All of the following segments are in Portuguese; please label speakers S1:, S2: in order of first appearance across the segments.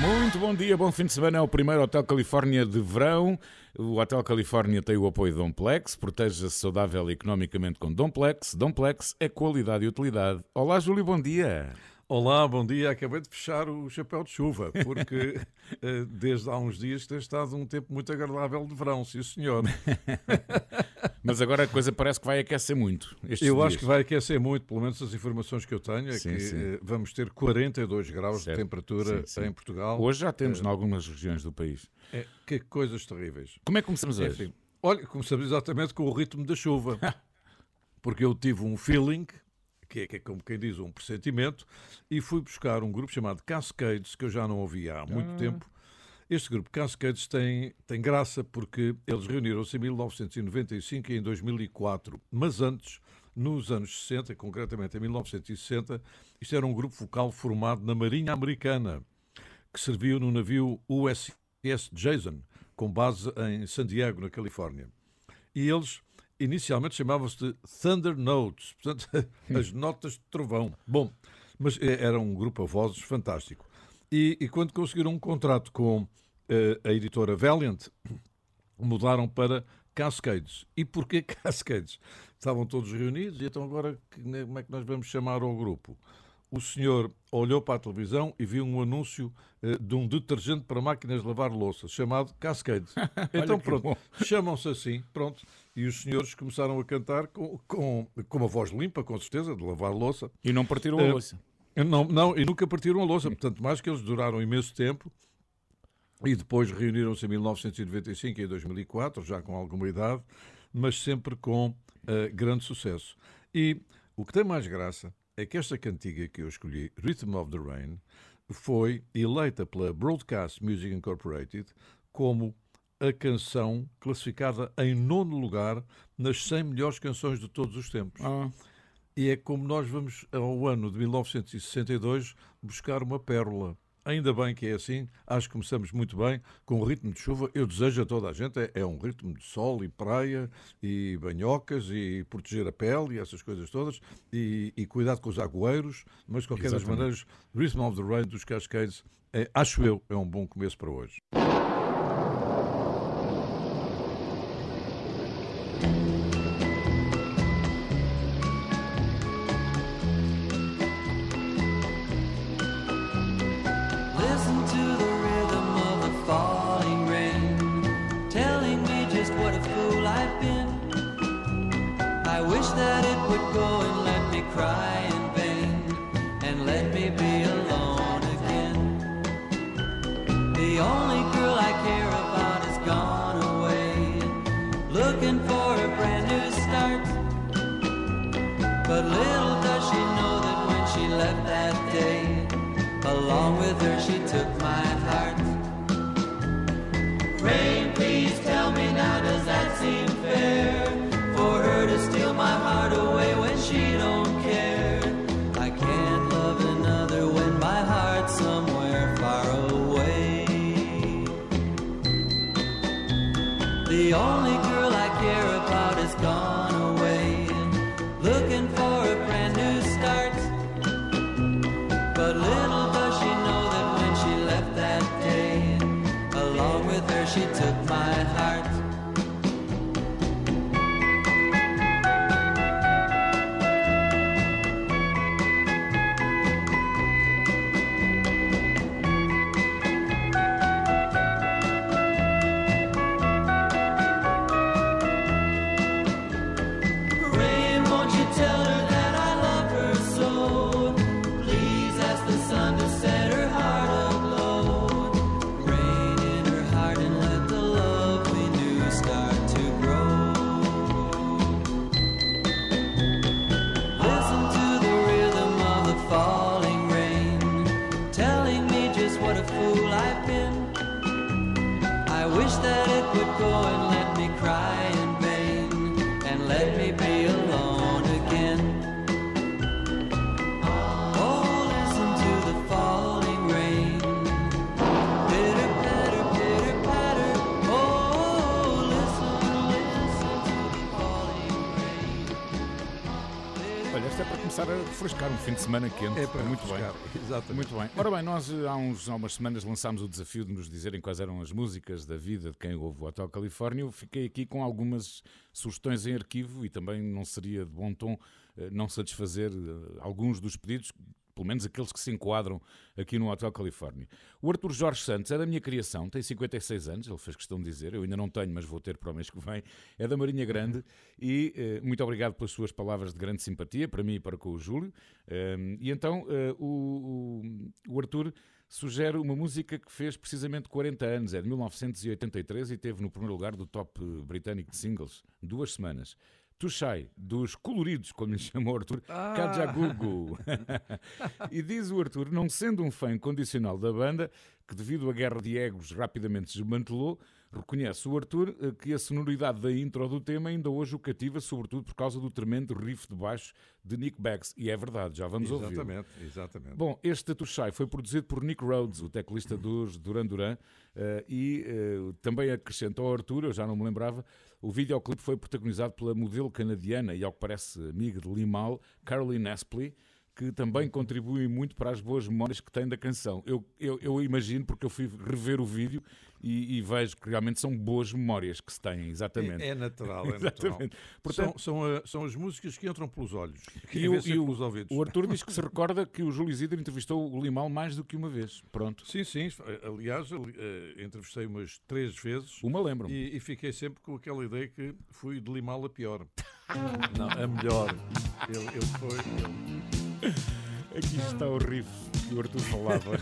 S1: Muito bom dia, bom fim de semana. É o primeiro Hotel Califórnia de verão. O Hotel Califórnia tem o apoio de Domplex. Proteja-se saudável e economicamente com Domplex. Domplex é qualidade e utilidade. Olá, Júlio, bom dia.
S2: Olá, bom dia. Acabei de fechar o chapéu de chuva, porque eh, desde há uns dias tem estado um tempo muito agradável de verão, sim senhor.
S1: Mas agora a coisa parece que vai aquecer muito.
S2: eu
S1: dias.
S2: acho que vai aquecer muito, pelo menos as informações que eu tenho é sim, que sim. Eh, vamos ter 42 graus certo. de temperatura sim, em Portugal.
S1: Hoje já temos uh, em algumas regiões do país.
S2: É, que coisas terríveis.
S1: Como é que começamos hoje? Enfim,
S2: olha, começamos exatamente com o ritmo da chuva. porque eu tive um feeling que é, que é como quem diz um pressentimento, e fui buscar um grupo chamado Cascades, que eu já não ouvia há muito ah. tempo. Este grupo Cascades tem, tem graça porque eles reuniram-se em 1995 e em 2004, mas antes, nos anos 60, concretamente em 1960, isto era um grupo vocal formado na Marinha Americana, que serviu no navio USS Jason, com base em San Diego, na Califórnia. E eles inicialmente chamavam-se de Thunder Notes, portanto, as notas de trovão. Bom, mas é, era um grupo a vozes fantástico. E, e quando conseguiram um contrato com uh, a editora Valiant, mudaram para Cascades. E porquê Cascades? Estavam todos reunidos e então agora como é que nós vamos chamar ao grupo? o senhor olhou para a televisão e viu um anúncio uh, de um detergente para máquinas de lavar louça, chamado Cascade. então pronto, chamam-se assim, pronto. E os senhores começaram a cantar com, com, com uma voz limpa, com certeza, de lavar louça.
S1: E não partiram a eh, louça.
S2: Não, não, e nunca partiram a louça. Portanto, mais que eles duraram imenso tempo. E depois reuniram-se em 1995 e em 2004, já com alguma idade, mas sempre com uh, grande sucesso. E o que tem mais graça é que esta cantiga que eu escolhi, Rhythm of the Rain, foi eleita pela Broadcast Music Incorporated como a canção classificada em nono lugar nas 100 melhores canções de todos os tempos. Ah. E é como nós vamos, ao ano de 1962, buscar uma pérola. Ainda bem que é assim, acho que começamos muito bem com o ritmo de chuva. Eu desejo a toda a gente, é, é um ritmo de sol e praia e banhocas e proteger a pele e essas coisas todas e, e cuidado com os agueiros, mas de qualquer Exatamente. das maneiras, Rhythm of the Rain dos Cascades, é, acho eu, é um bom começo para hoje.
S3: cry in vain and let me be alone again. The only girl I care about is gone away, looking for a brand new start. But little does she know that when she left that day, along with her she took my heart. Rain, please tell me now, does that seem fair for her to steal my heart away?
S1: Um fim de semana quente.
S2: É para
S1: muito
S2: refrescar.
S1: bem.
S2: Exatamente.
S1: Muito bem. Ora bem, nós há, uns, há umas semanas lançámos o desafio de nos dizerem quais eram as músicas da vida de quem ouve o Hotel Califórnia. Eu fiquei aqui com algumas sugestões em arquivo e também não seria de bom tom eh, não satisfazer eh, alguns dos pedidos pelo menos aqueles que se enquadram aqui no Hotel Califórnia. O Arthur Jorge Santos é da minha criação, tem 56 anos, ele fez questão de dizer, eu ainda não tenho, mas vou ter para o mês que vem, é da Marinha Grande e eh, muito obrigado pelas suas palavras de grande simpatia, para mim e para com o Júlio. Um, e então uh, o, o, o Arthur sugere uma música que fez precisamente 40 anos, é de 1983 e teve no primeiro lugar do top britânico de singles, duas semanas. Tushai, dos coloridos, como lhe chamou Arthur, ah. Kajagugu. e diz o Arthur, não sendo um fã incondicional da banda, que devido à guerra de egos rapidamente desmantelou, reconhece o Arthur eh, que a sonoridade da intro do tema ainda hoje o cativa, sobretudo por causa do tremendo riff de baixo de Nick Beggs. E é verdade, já vamos ouvir.
S2: Exatamente, exatamente.
S1: Bom, este Tatushai foi produzido por Nick Rhodes, o teclista dos Duran Duran, uh, e uh, também acrescenta ao Arthur, eu já não me lembrava, o videoclipe foi protagonizado pela modelo canadiana e, ao que parece, amiga de Limal, Caroline Aspley, que também contribuem muito para as boas memórias que tem da canção. Eu, eu, eu imagino, porque eu fui rever o vídeo e, e, vejo que realmente são boas memórias que se têm, exatamente.
S2: É, é natural, é exatamente. natural. Portanto, são, são, a, são, as músicas que entram pelos olhos, que e, o, e pelos ouvidos.
S1: O Arthur diz que se recorda que o Júlio Isidro entrevistou o Limal mais do que uma vez. Pronto.
S2: Sim, sim. Aliás, uh, entrevistei umas três vezes.
S1: Uma lembro
S2: e, e, fiquei sempre com aquela ideia que fui de Limal a pior. Não, a melhor. Ele, ele foi... Ele...
S1: Aqui está o riff que o Arthur falava.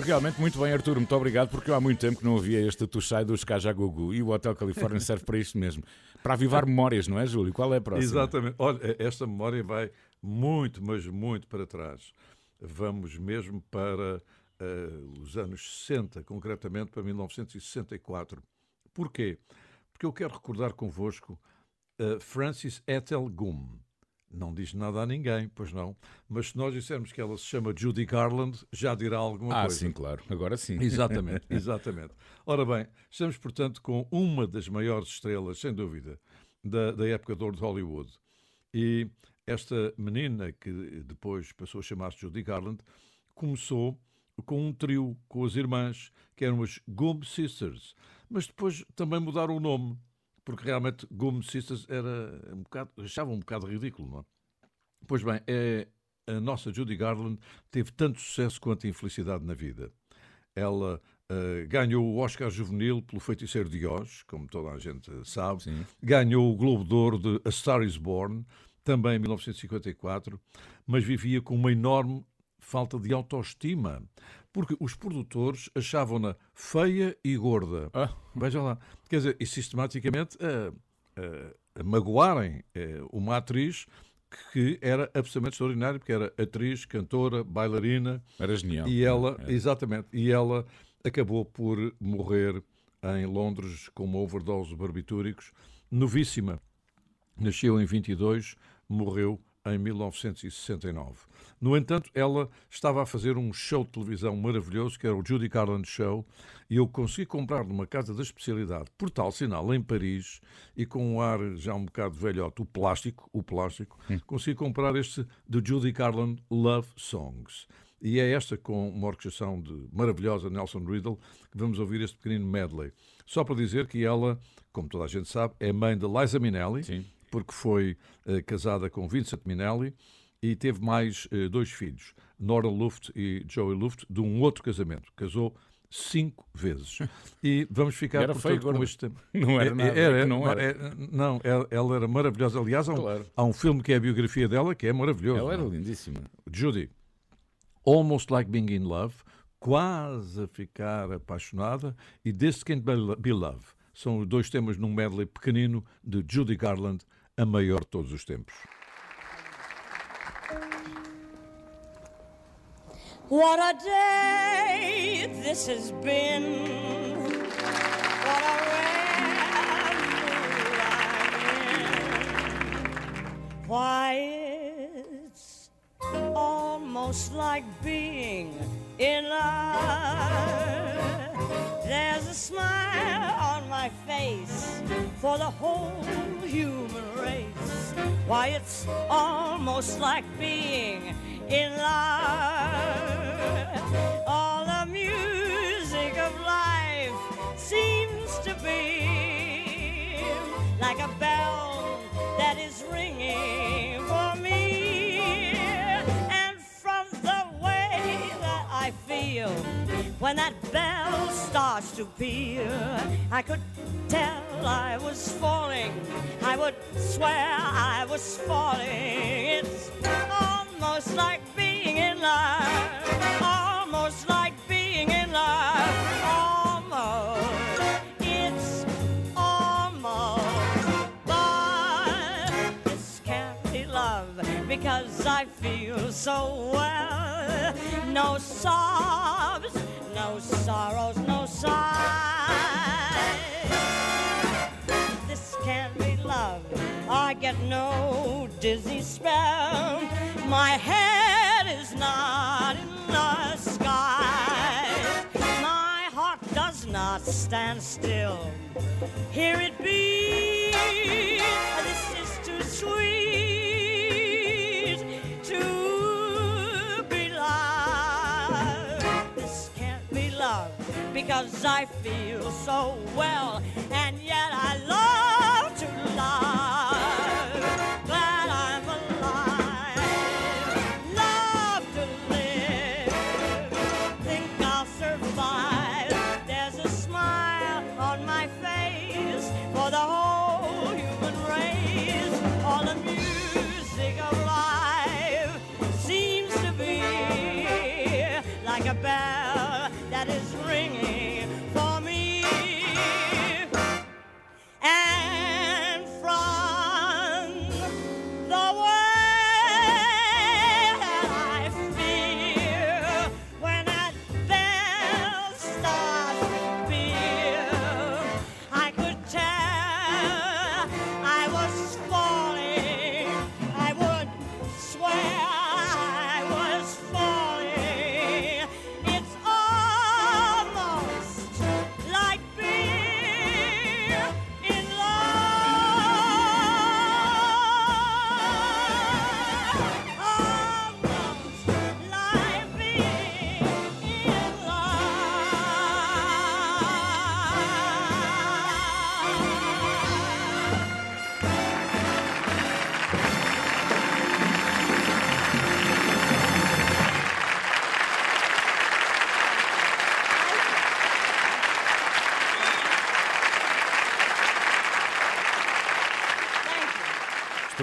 S1: realmente muito bem, Arturo, muito obrigado, porque eu há muito tempo que não ouvia este Tuxai dos Cajagugu e o Hotel Califórnia serve para isto mesmo. Para avivar memórias, não é, Júlio? Qual é a próxima?
S2: Exatamente. Olha, esta memória vai muito, mas muito para trás. Vamos mesmo para uh, os anos 60, concretamente para 1964. Porquê? Porque eu quero recordar convosco uh, Francis Ethel Goom. Não diz nada a ninguém, pois não. Mas se nós dissermos que ela se chama Judy Garland, já dirá alguma
S1: ah,
S2: coisa.
S1: Ah, sim, claro. Agora sim.
S2: Exatamente, exatamente. Ora bem, estamos, portanto, com uma das maiores estrelas, sem dúvida, da, da época de ouro de Hollywood. E esta menina, que depois passou a chamar-se Judy Garland, começou com um trio com as irmãs, que eram as Goom Sisters. Mas depois também mudaram o nome porque realmente Goom Sisters era um bocado, achava um bocado ridículo, não é? Pois bem, é, a nossa Judy Garland teve tanto sucesso quanto infelicidade na vida. Ela uh, ganhou o Oscar Juvenil pelo Feiticeiro de Oz, como toda a gente sabe. Sim. Ganhou o Globo de Ouro de A Star is Born, também em 1954, mas vivia com uma enorme falta de autoestima, porque os produtores achavam-na feia e gorda. Ah. Veja lá. Quer dizer, e sistematicamente a, a, a magoarem eh, uma atriz que era absolutamente extraordinária, porque era atriz, cantora, bailarina.
S1: Era genial.
S2: E ela, é. exatamente, e ela acabou por morrer em Londres com uma overdose de barbitúricos, novíssima. Nasceu em 22, morreu em 1969. No entanto, ela estava a fazer um show de televisão maravilhoso, que era o Judy Garland Show, e eu consegui comprar numa casa da especialidade, por tal sinal, em Paris, e com um ar já um bocado velhote, o plástico, o plástico, hum. consegui comprar este de Judy Garland Love Songs. E é esta, com uma orquestração de maravilhosa Nelson Riddle, que vamos ouvir este pequenino medley. Só para dizer que ela, como toda a gente sabe, é mãe de Liza Minnelli, Sim. Porque foi uh, casada com Vincent Minnelli, e teve mais uh, dois filhos, Nora Luft e Joey Luft, de um outro casamento. Casou cinco vezes. E vamos ficar
S1: era feio,
S2: com este tema.
S1: Não era nada. Era, é não, era. É,
S2: não, ela era maravilhosa. Aliás, há um, claro. há um filme que é a biografia dela que é maravilhoso.
S1: Ela era não? lindíssima.
S2: Judy, Almost Like Being in Love, quase a ficar apaixonada, e This Can't Be Love. São dois temas num medley pequenino de Judy Garland, a maior de todos os tempos. What a day this has been. What a Why, it's almost like being in love. There's a smile on my face for the whole human race. Why, it's almost like being in love. All the music of life seems to be like a bell that is ringing when that bell starts to peal, I could tell I was falling. I would swear I was falling. It's almost like being in love. Almost like being in love. Almost. It's almost. But love because I feel so well. No sobs, no sorrows, no sighs. This can't be love. I get no dizzy spell my head is not in the sky. My heart does not stand still. Hear it beat. This is too sweet because I feel so well, and yet I love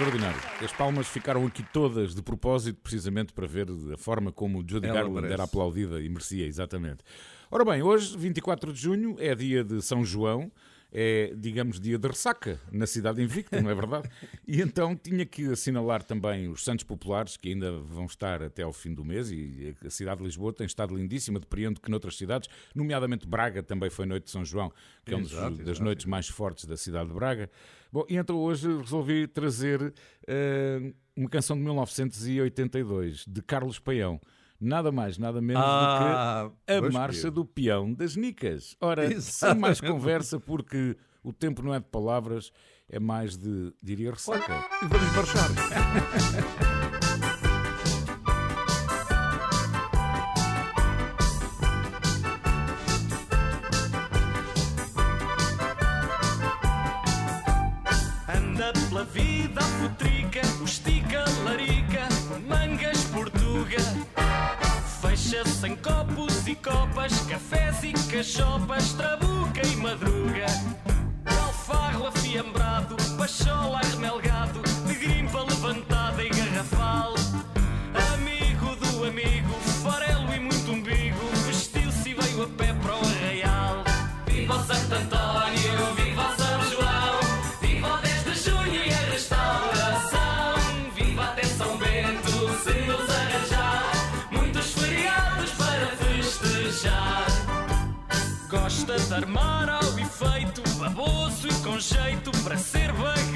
S1: extraordinário. As palmas ficaram aqui todas de propósito, precisamente para ver a forma como o Judy Garland merece. era aplaudida e merecia, exatamente. Ora bem, hoje, 24 de junho, é dia de São João é, digamos, dia de ressaca na cidade invicta, não é verdade? E então tinha que assinalar também os Santos Populares, que ainda vão estar até ao fim do mês, e a cidade de Lisboa tem estado lindíssima, depreendo que noutras cidades, nomeadamente Braga, também foi noite de São João, que é uma das noites mais fortes da cidade de Braga. Bom, e então hoje resolvi trazer uh, uma canção de 1982, de Carlos Paião nada mais, nada menos ah, do que a Marcha do Peão das Nicas. Ora, Exatamente. sem mais conversa, porque o tempo não é de palavras, é mais de, diria, ressaca.
S2: E vamos marchar.
S4: pela vida, a futrica, o estica, larica, mangas, portuga fecha-se em copos e copas, cafés e cachopas, trabuca e madruga. Alfarro afiambrado, pachola remelgado, jeito para ser bagalhudo.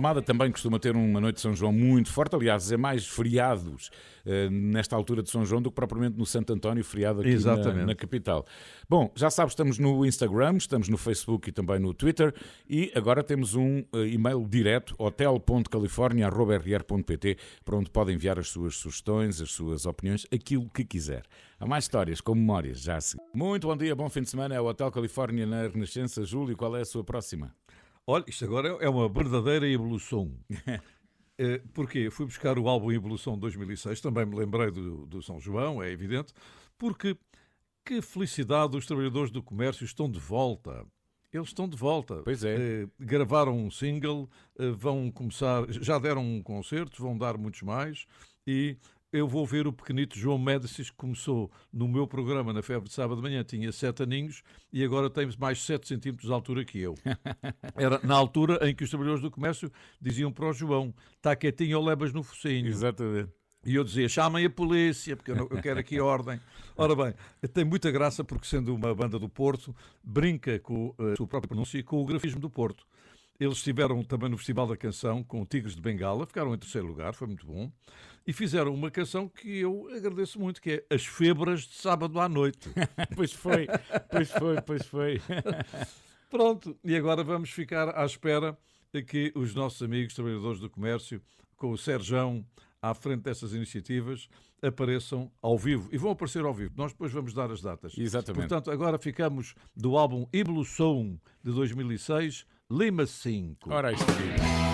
S1: Almada também costuma ter uma noite de São João muito forte, aliás, é mais feriados uh, nesta altura de São João do que propriamente no Santo António, feriado aqui na, na, capital. Bom, já sabes, estamos no Instagram, estamos no Facebook e também no Twitter e agora temos um uh, e-mail direto, hotel.california.rr.pt, para onde podem enviar as suas sugestões, as suas opiniões, aquilo que quiser. Há mais histórias com memórias, já seguir. Muito bom dia, bom fim de semana, é o Hotel Califórnia na Renascença. Júlio, qual é a sua próxima?
S2: Olha, isto agora é uma verdadeira evolução. Eh, porque fui buscar o álbum Evolução 2006, também me lembrei do, do São João, é evidente, porque que felicidade os trabalhadores do comércio estão de volta. Eles estão de volta.
S1: Pois é.
S2: Eh, gravaram um single, eh, vão começar, já deram um concerto, vão dar muitos mais e eu vou ver o pequenito João Médicis, que começou no meu programa na Febre de Sábado de Manhã, tinha 7 aninhos e agora tem mais 7 centímetros de altura que eu. Era na altura em que os trabalhadores do comércio diziam para o João: está quietinho ou levas no focinho.
S5: Exatamente.
S2: E eu dizia, chamem a polícia, porque eu, não, eu, quero aqui ordem. Ora bem, tem muita graça porque, sendo uma banda do Porto, brinca com a sua própria pronúncia e com o grafismo do Porto. Eles estiveram também no Festival da Canção com Tigres de Bengala, ficaram em terceiro lugar, foi muito bom. E fizeram uma canção que eu agradeço muito, que é As Febras de Sábado à Noite.
S5: pois foi, pois foi, pois foi.
S2: Pronto, e agora vamos ficar à espera que os nossos amigos trabalhadores do comércio, com o Serjão, à frente dessas iniciativas apareçam ao vivo. E vão aparecer ao vivo. Nós depois vamos dar as datas.
S5: Exatamente.
S2: Portanto, agora ficamos do álbum Evolução de 2006, Lima 5.
S5: Ora, isto aqui.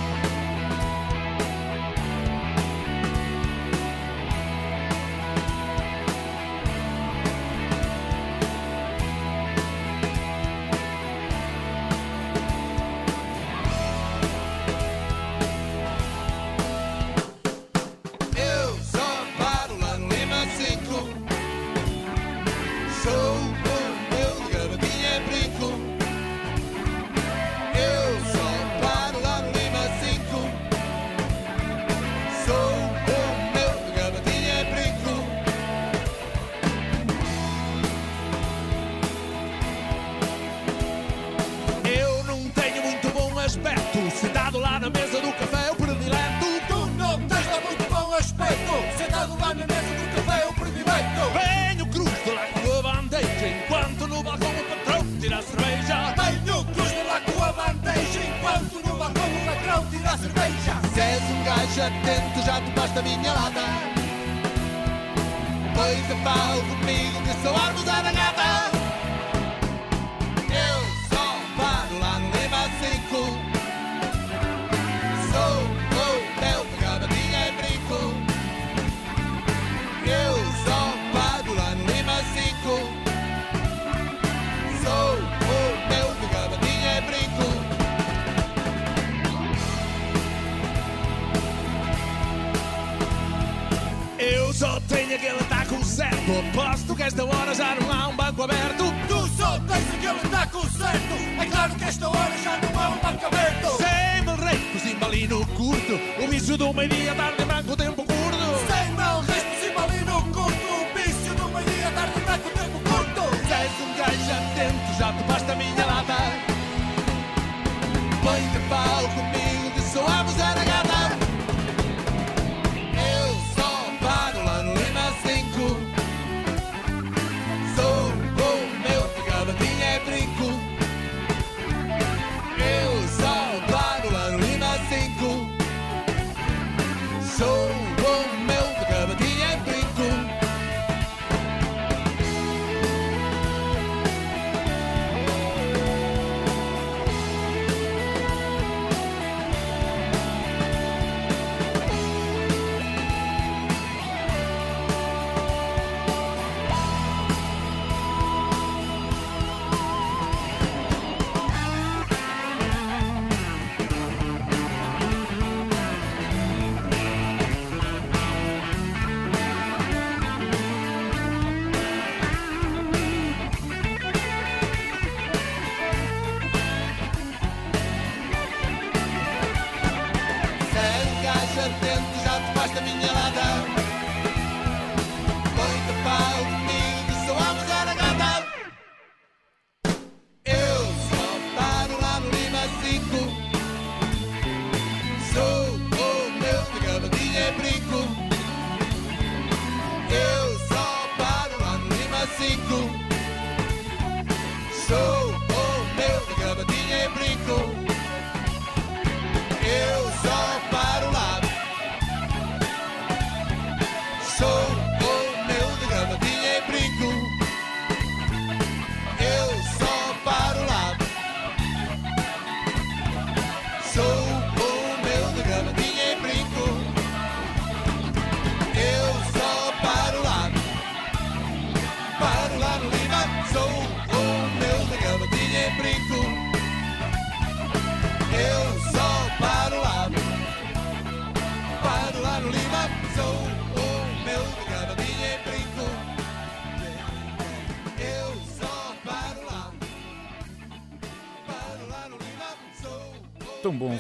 S1: banco aberto.
S6: Tu só tens aquele taco certo. É claro que esta hora já não há um banco aberto.
S7: Sem mil reis, cimbalino curto. O vício do meio-dia, tarde branco, tempo curto.
S6: Sem mil reis, cimbalino curto. O vício do meio-dia, tarde branco, tempo curto.
S5: Se és um gajo atento, já
S7: te basta a
S5: minha lata.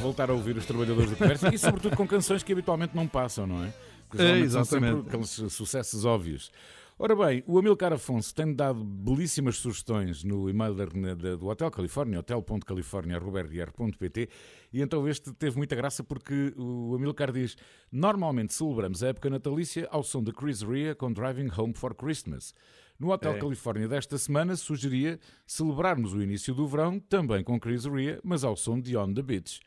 S1: Voltar a ouvir os trabalhadores do comércio e, sobretudo, com canções que habitualmente não passam, não é? Porque
S2: É,
S1: geralmente são
S2: exatamente.
S1: sempre aqueles sucessos óbvios. Ora bem, o Amilcar Afonso tem dado belíssimas sugestões no e-mail da- da- do Hotel Califórnia, hotel.california.pt e então este teve muita graça porque o Amilcar diz normalmente celebramos a época natalícia ao som de Chris Rea com Driving Home for Christmas. No Hotel
S2: É.
S1: Califórnia desta semana sugeria celebrarmos o início do verão também com Chris Rea, mas ao som de On the Beach.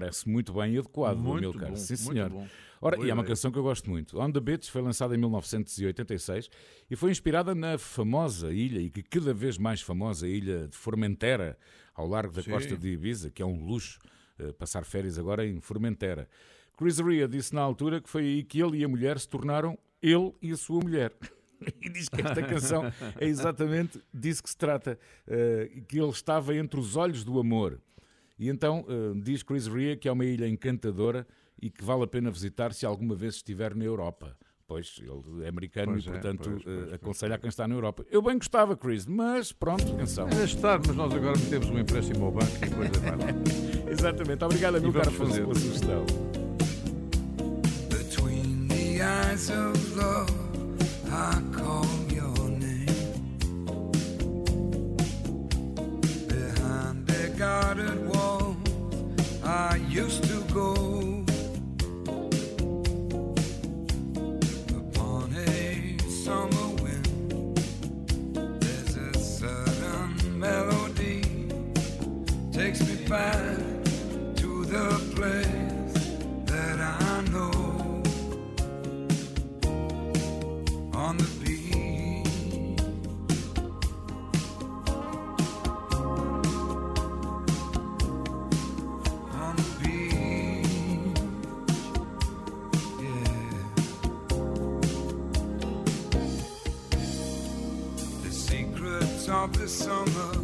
S1: Parece muito bem e adequado,
S2: Muito
S1: Amilcar.
S2: bom,
S1: Sim, senhor.
S2: bom.
S1: Ora,
S2: Boa
S1: e é uma canção que eu gosto muito. On the Beach foi lançada em 1986 e foi inspirada na famosa ilha, e que cada vez mais famosa ilha de Formentera, ao largo da
S2: Sim.
S1: costa de Ibiza, que é um luxo eh, passar férias agora em Formentera. Chris Rea disse na altura que foi aí que ele e a mulher se tornaram ele e a sua mulher. E diz que esta canção é exatamente disso que se trata, eh, que ele estava entre os olhos do amor. E então eh, diz Chris Rea que é uma ilha encantadora e que vale a pena visitar se alguma vez estiver na Europa. Pois, ele é americano
S2: Pois
S1: e,
S2: é,
S1: portanto,
S2: pois, pois, pois,
S1: aconselha a quem está na Europa. Eu bem gostava, Chris, mas pronto, atenção.
S2: Era estar, mas nós agora metemos um empréstimo ao banco e coisa vai lá.
S1: Exatamente. Obrigado, Afonso,
S2: fazer.
S1: pela sugestão.
S8: Between the eyes of love, summer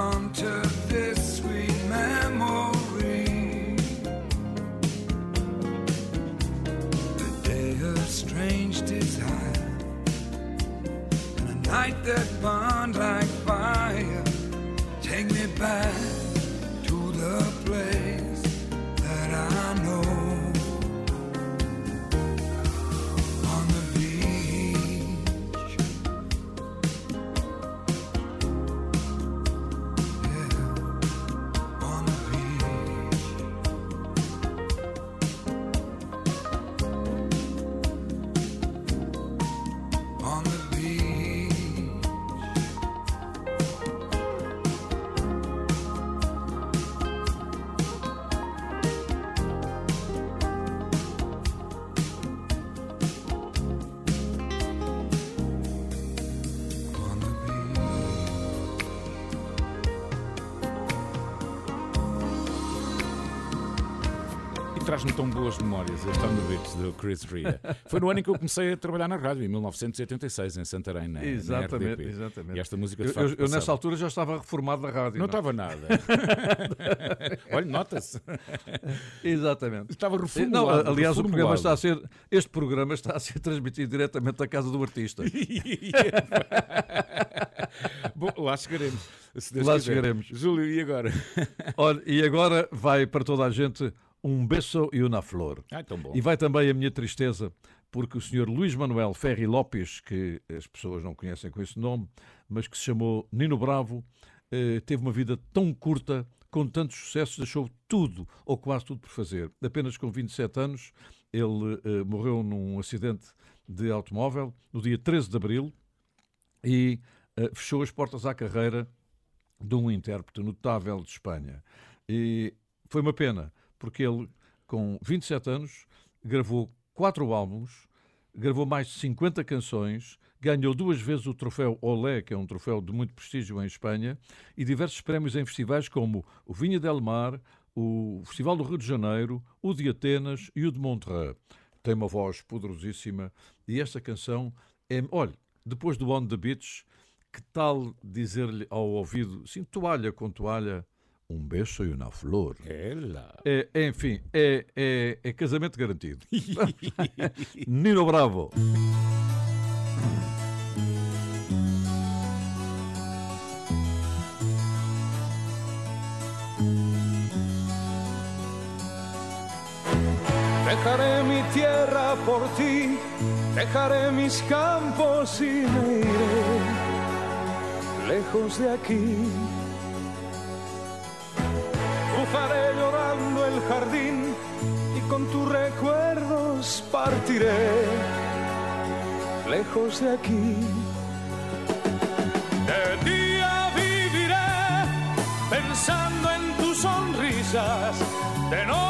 S8: to
S1: traz-me tão boas memórias, este On The Beach do Chris Ria. Foi no ano em que eu comecei a trabalhar na rádio, em 1986, em Santarém, na,
S2: Exatamente,
S1: na
S2: exatamente.
S1: E esta música, de
S2: Eu,
S1: facto,
S2: eu- eu nessa altura já estava reformado da rádio.
S1: Não
S2: não é?
S1: estava nada. Olha, nota-se.
S2: Exatamente.
S1: Estava
S2: Não,
S1: reformulado.
S2: aliás, o programa
S1: reformulado.
S2: está a ser. Este programa está a ser transmitido diretamente da casa do artista.
S1: Bom, lá chegaremos.
S2: Lá
S1: quiser.
S2: chegaremos.
S1: Júlio, e agora?
S2: Olha, e agora vai para toda a gente um beso e uma flor.
S1: Ai, tão bom.
S2: E vai também a minha tristeza, porque o senhor Luís Manuel Ferri Lopes, que as pessoas não conhecem com esse nome, mas que se chamou Nino Bravo, eh, teve uma vida tão curta, com tantos sucessos, deixou tudo, ou quase tudo, por fazer. Apenas com 27 anos, ele eh, morreu num acidente de automóvel no dia 13 de abril e eh, fechou as portas à carreira de um intérprete notável de Espanha. E foi uma pena, porque ele, com 27 anos, gravou quatro álbuns, gravou mais de 50 canções, ganhou duas vezes o troféu Olé, que é um troféu de muito prestígio em Espanha, e diversos prémios em festivais como o Vinha del Mar, o Festival do Rio de Janeiro, o de Atenas e o de Montreux. Tem uma voz poderosíssima e esta canção é. Olha, depois do On the Beach, que tal dizer-lhe ao ouvido, sim, toalha com toalha, um beijo e uma flor?
S1: Ela.
S2: É, é, enfim, é, é, é casamento garantido. Nino Bravo.
S4: Dejaré mi tierra por ti, dejaré mis campos y me iré lejos de aquí. Cruzaré llorando el jardín y con tus recuerdos partiré lejos de aquí. De día viviré pensando en tus sonrisas, de noche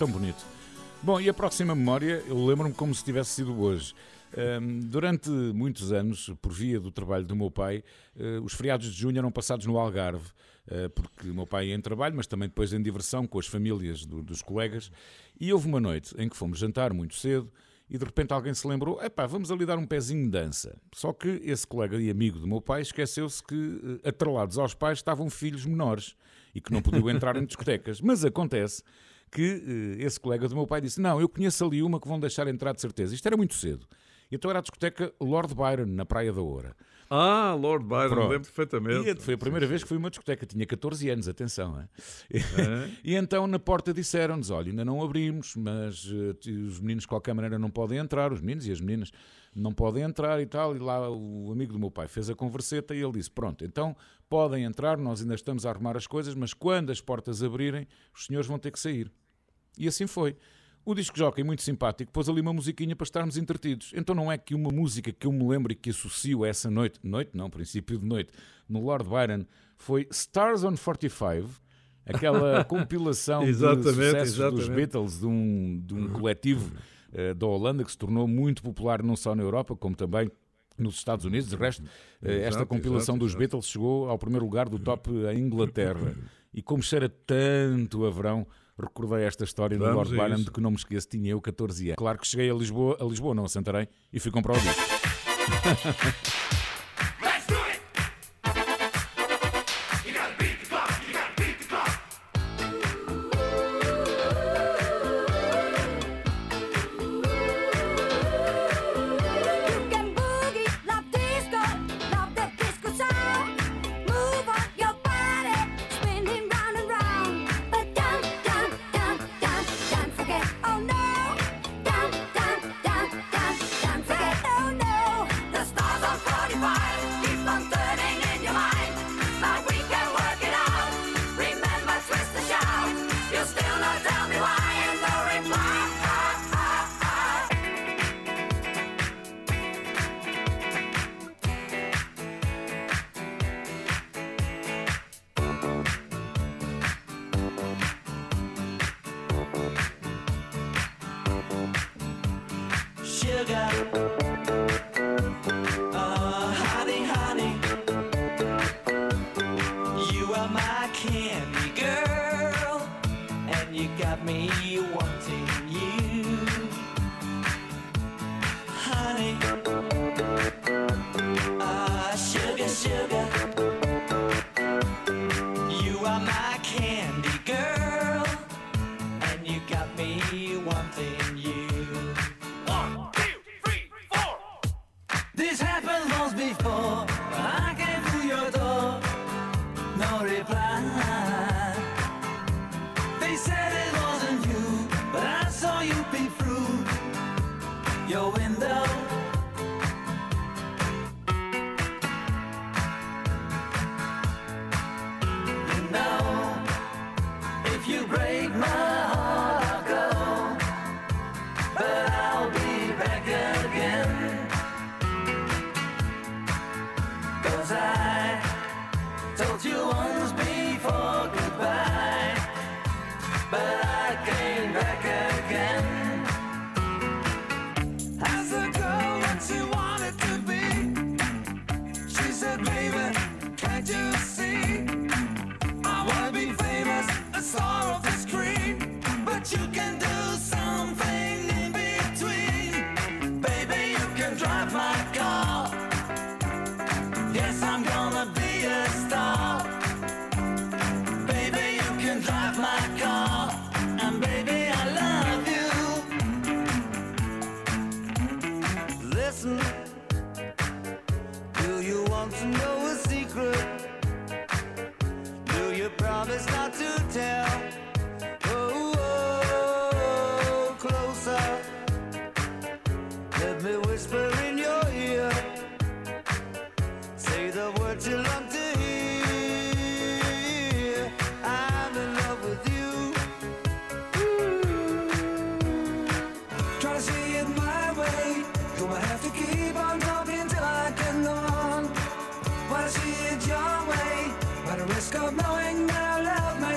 S1: tão bonito. Bom, e a próxima memória, eu lembro-me como se tivesse sido hoje. Um, durante muitos anos, por via do trabalho do meu pai, uh, os feriados de junho eram passados no Algarve, uh, porque o meu pai ia em trabalho, mas também depois em diversão com as famílias do, dos colegas. E houve uma noite em que fomos jantar muito cedo e de repente alguém se lembrou: epá, vamos ali dar um pezinho de dança. Só que esse colega e amigo do meu pai esqueceu-se que, eh, atrelados aos pais, estavam filhos menores e que não podiam entrar em discotecas. Mas acontece que esse colega do meu pai disse: Não, eu conheço ali uma que vão deixar entrar de certeza. Isto era muito cedo. Então era a discoteca Lord Byron, na Praia da Oura.
S2: Ah, Lord Byron, Pronto. lembro perfeitamente.
S1: E foi a primeira vez que fui a uma discoteca, tinha 14 anos, atenção. É? E, então na porta disseram-nos: olha, ainda não abrimos, mas uh, os meninos de qualquer maneira não podem entrar, os meninos e as meninas não podem entrar e tal. E lá o amigo do meu pai fez a converseta e ele disse: pronto, então podem entrar, nós ainda estamos a arrumar as coisas, mas quando as portas abrirem, os senhores vão ter que sair. E assim foi. O disco jockey, muito simpático, pôs ali uma musiquinha para estarmos entretidos. Então não é que uma música que eu me lembro e que associo a essa noite, noite não, princípio de noite, no Lord Byron, foi Stars on 45, aquela compilação de sucessos exatamente. dos Beatles, de um, de um coletivo uh, da Holanda que se tornou muito popular não só na Europa, como também nos Estados Unidos. De resto, uh, esta compilação exato, dos Beatles chegou ao primeiro lugar do top em Inglaterra. E como cheira tanto a verão, recordei esta história Vamos no Lord Byron de que não me esqueço, tinha eu 14 anos. Claro que cheguei a Lisboa, a Lisboa, não a Santarém, e fui comprar o disco.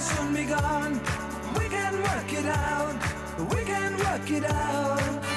S1: Soon be gone.
S9: We can work it out. We can work it out.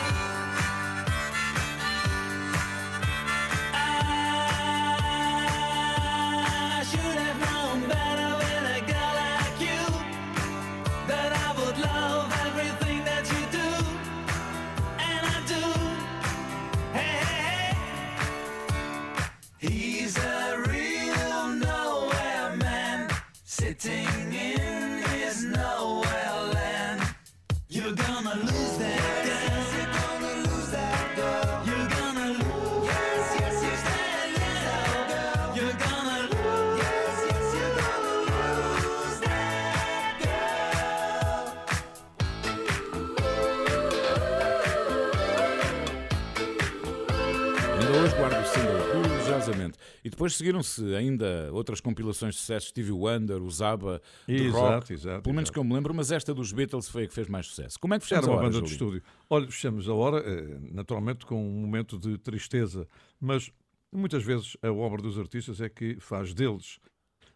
S1: E depois seguiram-se ainda outras compilações de sucesso, Stevie Wonder, o Zaba, The
S2: Exato,
S1: Rock,
S2: exato,
S1: pelo menos
S2: exato.
S1: que eu me lembro, mas esta dos Beatles foi a que fez mais sucesso. Como é que
S2: Era
S1: fechamos a
S2: uma
S1: hora,
S2: banda de
S1: Júlio?
S2: estúdio. Olha, fechamos a hora, eh, naturalmente com um momento de tristeza, mas muitas vezes a obra dos artistas é que faz deles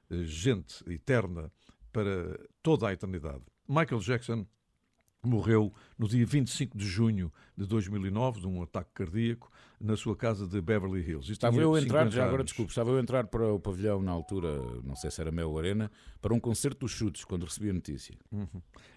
S2: eh, gente eterna para toda a eternidade. Michael Jackson morreu no dia 25 de junho de 2009 de um ataque cardíaco na sua casa de Beverly Hills. E
S1: Estava eu a entrar,
S2: 50
S1: já agora desculpe, estava eu a entrar para o pavilhão na altura, não sei se era Mel Arena, para um concerto dos chutes, quando recebi a notícia.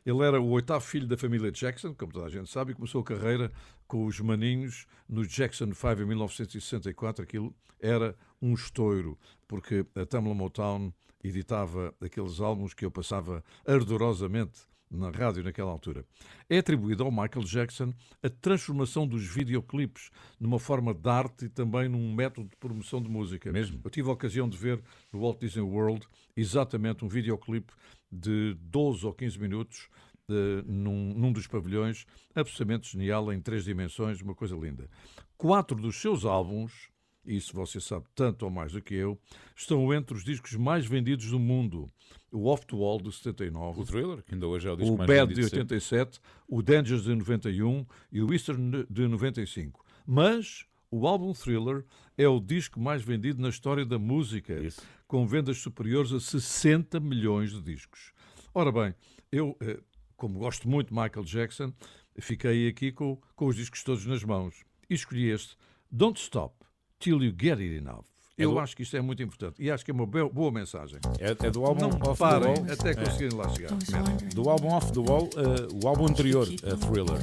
S2: Ele era o oitavo filho da família Jackson, como toda a gente sabe, e começou a carreira com os maninhos no Jackson 5 em 1964. Aquilo era um estouro, porque a Tamla Motown editava aqueles álbuns que eu passava ardorosamente na rádio naquela altura. É atribuído ao Michael Jackson a transformação dos videoclipes numa forma de arte e também num método de promoção de música.
S1: Mesmo?
S2: Eu tive a ocasião de ver no Walt Disney World exatamente um videoclipe de 12 ou 15 minutos eh, num, num dos pavilhões, absolutamente genial, em três dimensões, uma coisa linda. Quatro dos seus álbuns, isso você sabe tanto ou mais do que eu, estão entre os discos mais vendidos do mundo. O Off the Wall de 79,
S1: O Thriller, que ainda hoje é o disco
S2: o
S1: mais
S2: Bad de
S1: sempre.
S2: 87, o Dangers de 91 e o Eastern de 95. Mas o álbum Thriller é o disco mais vendido na história da música,
S1: Isso.
S2: com vendas superiores a 60 milhões de discos. Ora bem, eu, eh, como gosto muito de Michael Jackson, fiquei aqui com, com os discos todos nas mãos e escolhi este, Don't Stop Till You Get It Enough. Eu
S1: do-
S2: acho que isto é muito importante e acho que é uma boa mensagem.
S1: É, é do álbum
S2: Não
S1: Off the
S2: parem
S1: Wall.
S2: até conseguirem lá chegar.
S1: Do álbum Off the Wall, eh, o álbum anterior, a Thriller.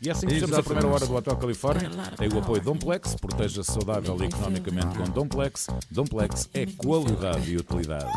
S1: E é assim que fechamos a
S2: Exatamente.
S1: primeira hora do Hotel Califórnia. Tem o apoio de Domplex, proteja-se saudável e economicamente com Domplex. Domplex é qualidade e utilidade.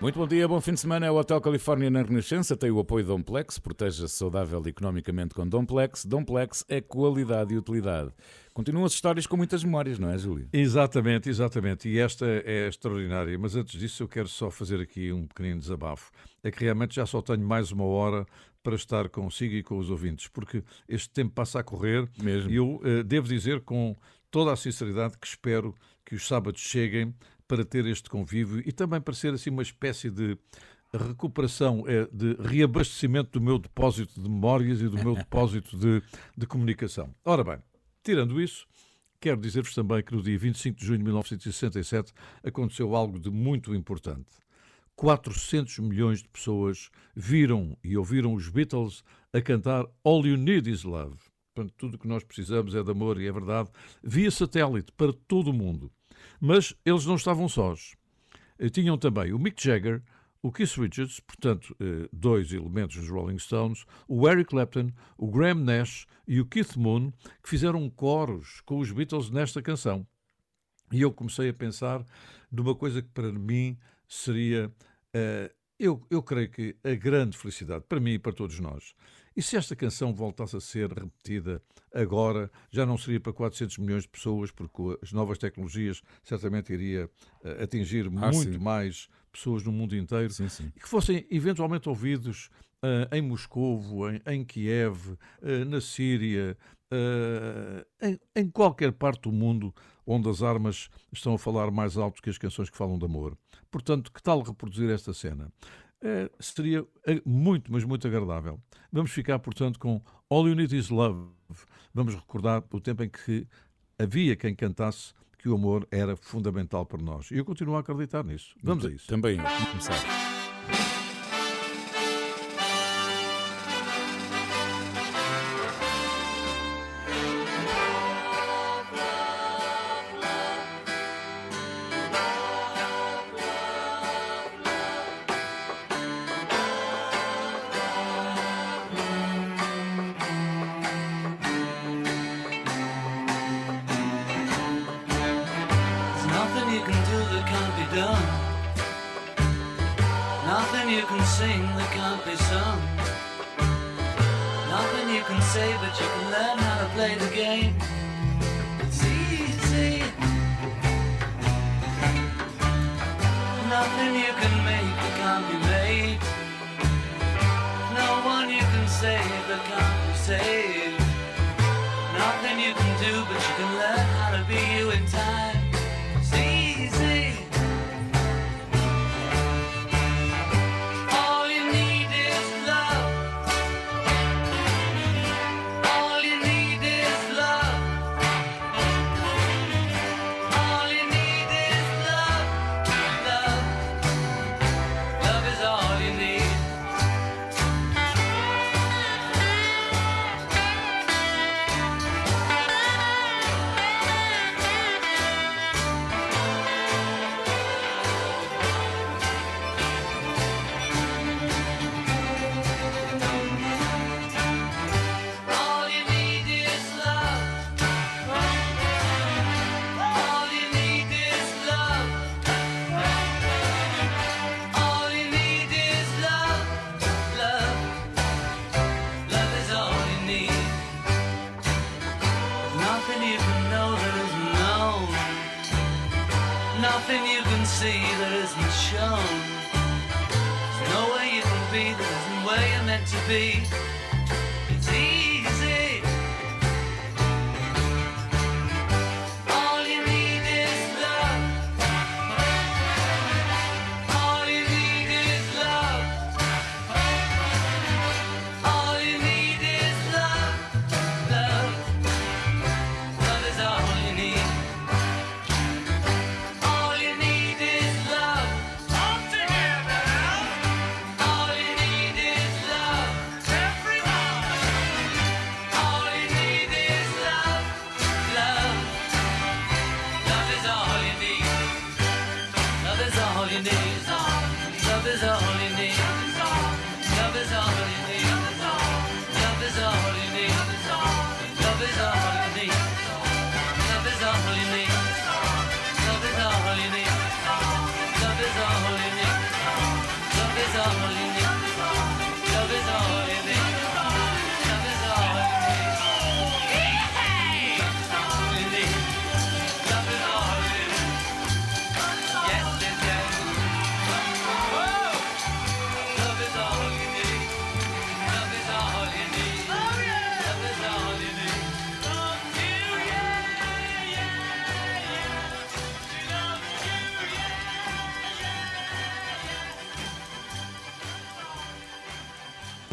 S1: Muito bom dia, bom fim de semana. É o Hotel Califórnia na Renascença tem o apoio Domplex. Proteja-se saudável economicamente com Domplex. Domplex é qualidade e utilidade. Continuam as histórias com muitas memórias, não é, Júlio?
S2: Exatamente, exatamente. E esta é extraordinária. Mas antes disso, eu quero só fazer aqui um pequenino desabafo. É que realmente já só tenho mais uma hora para estar consigo e com os ouvintes, porque este tempo passa a correr.
S1: Mesmo.
S2: E eu eh, devo dizer com toda a sinceridade que espero que os sábados cheguem para ter este convívio e também para ser assim uma espécie de recuperação, eh, de reabastecimento do meu depósito de memórias e do meu depósito de, de comunicação. Ora bem, tirando isso, quero dizer-vos também que no dia 25 de junho de 1967 aconteceu algo de muito importante. 400 milhões de pessoas viram e ouviram os Beatles a cantar All You Need Is Love. Portanto, tudo o que nós precisamos é de amor e é verdade, via satélite para todo o mundo. Mas eles não estavam sós. Eh, Tinham também o Mick Jagger, o Keith Richards, portanto, eh, dois elementos dos Rolling Stones, o Eric Clapton, o Graham Nash e o Keith Moon, que fizeram coros com os Beatles nesta canção. E eu comecei a pensar numa coisa que para mim seria, eh, eu, eu creio que a grande felicidade, para mim e para todos nós. E se esta canção voltasse a ser repetida agora, já não seria para 400 milhões de pessoas, porque as novas tecnologias certamente iria eh, atingir
S1: Ah,
S2: muito
S1: sim.
S2: mais pessoas no mundo inteiro
S1: Sim, sim.
S2: e que fossem eventualmente ouvidos ah, em Moscovo, em, em Kiev, ah, na Síria, em, em qualquer parte do mundo onde as armas estão a falar mais alto que as canções que falam de amor. Portanto, que tal reproduzir esta cena? Eh, seria eh, muito, mas muito agradável. Vamos ficar, portanto, com All You Need Is Love. Vamos recordar o tempo em que havia quem cantasse que o amor era fundamental para nós. E eu continuo a acreditar nisso. Vamos a isso.
S1: Também, vamos começar.
S4: Do, but you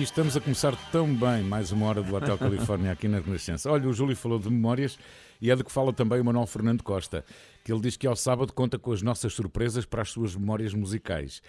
S1: estamos a começar tão bem mais uma hora do Hotel Califórnia aqui na Renascença. Olha, o Júlio falou de memórias e é do que fala também o Manuel Fernando Costa, que ele diz que ao sábado conta com as nossas surpresas para as suas memórias musicais.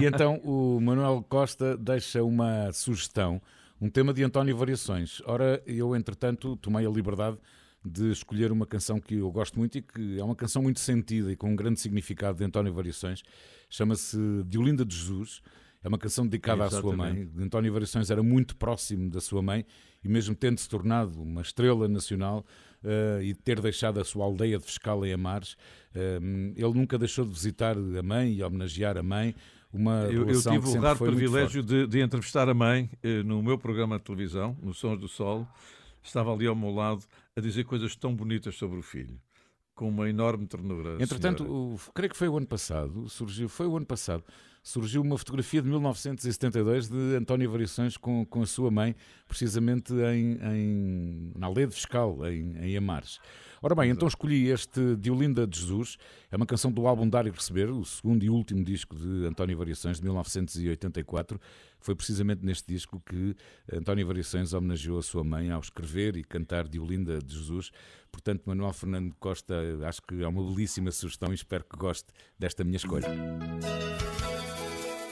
S1: E então o Manuel Costa deixa uma sugestão, um tema de António Variações. Ora, eu entretanto tomei a liberdade de escolher uma canção que eu gosto muito e que é uma canção muito sentida e com um grande significado de António Variações. Chama-se De Olinda de Jesus. É uma canção dedicada à sua mãe. António Variações era muito próximo da sua mãe e mesmo tendo se tornado uma estrela nacional eh, e ter deixado a sua aldeia de Fiscal em Amares, eh, ele nunca deixou de visitar a mãe e homenagear a mãe. Uma
S2: Eu, eu tive o raro privilégio de, de entrevistar a mãe eh, no meu programa de televisão, no Sons do Sol. Estava ali ao meu lado a dizer coisas tão bonitas sobre o filho, com uma enorme ternura.
S1: Entretanto, o- creio que foi o ano passado, surgiu, foi o ano passado, surgiu uma fotografia de 1972 de António Variações com, com a sua mãe, precisamente em, em- na aldeia de Fiscal, em, em Amares. Ora bem, então escolhi este de Olinda de Jesus, é uma canção do álbum Dar e Receber, o segundo e último disco de António Variações, de 1984. Foi precisamente neste disco que António Variações homenageou a sua mãe ao escrever e cantar de Olinda de Jesus. Portanto, Manuel Fernando Costa, acho que é uma belíssima sugestão e espero que goste desta minha escolha.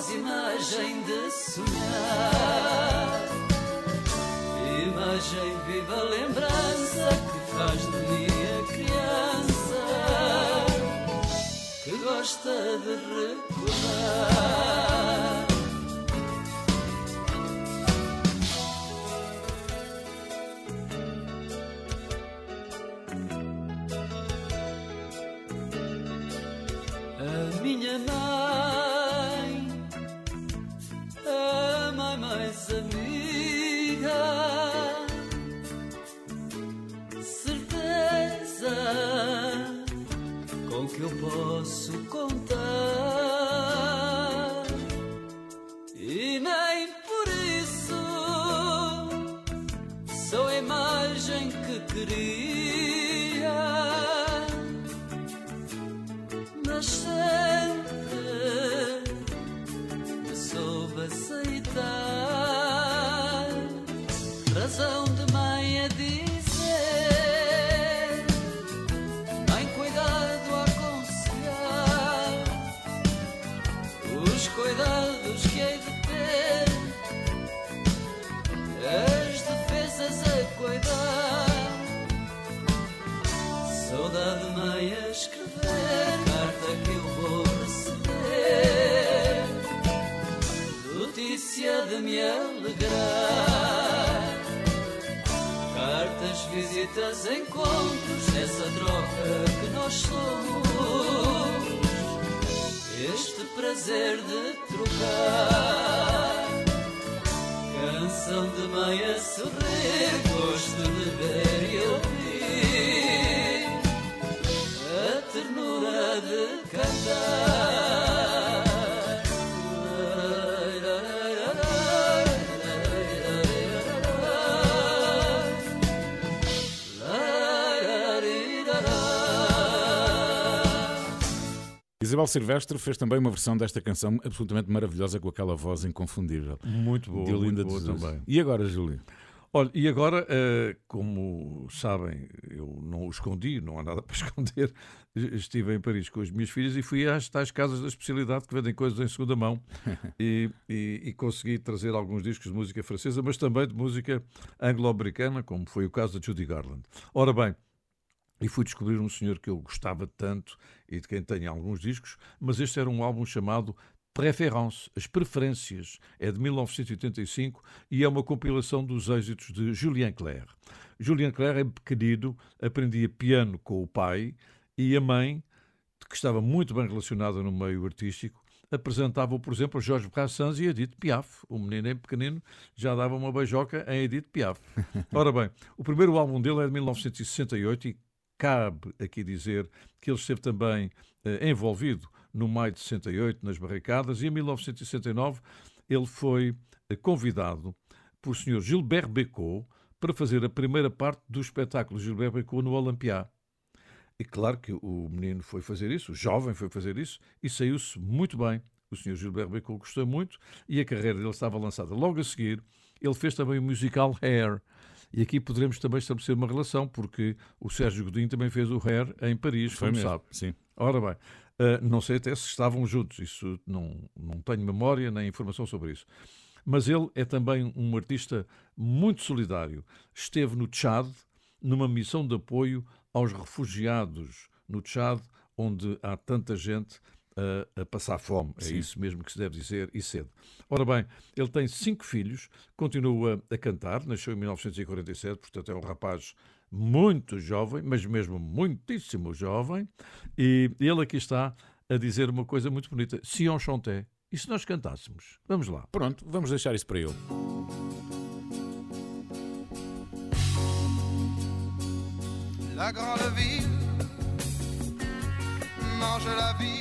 S4: voz imagem de sonhar, imagem viva lembrança que faz de mim a criança que gosta de recordar. Visitas, encontros nessa troca que nós somos
S9: este prazer de trocar. Canção de mãe a sorrir, gosto de ver e ouvir a ternura de cantar.
S1: Isabel Silvestre fez também uma versão desta canção absolutamente maravilhosa com aquela voz inconfundível.
S2: Muito boa,
S1: de Olinda
S2: muito boa
S1: de Jesus.
S2: também.
S1: E agora, Júlio?
S2: Olha, e agora, eh, como sabem, eu não o escondi, não há nada para esconder. Estive em Paris com as minhas filhas e fui às tais casas da especialidade que vendem coisas em segunda mão e, e- e consegui trazer alguns discos de música francesa, mas também de música anglo-americana, como foi o caso da Judy Garland. Ora bem, e fui descobrir um senhor que eu gostava tanto e de quem tenho alguns discos, mas este era um álbum chamado Préférence, As Preferências, é de 1985 e é uma compilação dos êxitos de Julien Clerc. Julien Clerc, em pequenino, aprendia piano com o pai e a mãe, que estava muito bem relacionada no meio artístico, apresentava, por exemplo, a Jorge Brassens e a Edith Piaf. O menino em pequenino já dava uma beijoca em Edith Piaf. Ora bem, o primeiro álbum dele é de 1968 e cabe aqui dizer que ele esteve também eh, envolvido no maio de 68 nas barricadas e em 1969 ele foi eh, convidado por Sr. Gilbert Bécaud para fazer a primeira parte do espetáculo Gilbert Bécaud no Olympia. E claro que o menino foi fazer isso, o jovem foi fazer isso e saiu-se muito bem. O Sr. Gilbert Bécaud gostou muito e a carreira dele estava lançada. Logo a seguir, ele fez também o musical Hair. E aqui poderemos também estabelecer uma relação, porque o Sérgio Godinho também fez o Hair em Paris,
S1: Foi
S2: como
S1: mesmo,
S2: sabe.
S1: sim.
S2: Ora bem, eh, não sei até se estavam juntos, isso não, não tenho memória nem informação sobre isso. Mas ele é também um artista muito solidário. Esteve no Tchad, numa missão de apoio aos refugiados no Tchad, onde há tanta gente a, a passar fome. É
S1: Sim.
S2: isso mesmo que se deve dizer e cedo. Ora bem, ele tem cinco filhos, continua a cantar, nasceu em 1947, portanto é um rapaz muito jovem, mas mesmo muitíssimo jovem, e ele aqui está a dizer uma coisa muito bonita. Si on chantait. E se nós cantássemos? Vamos lá.
S1: Pronto, vamos deixar isso para ele.
S10: La grande ville mange la ville.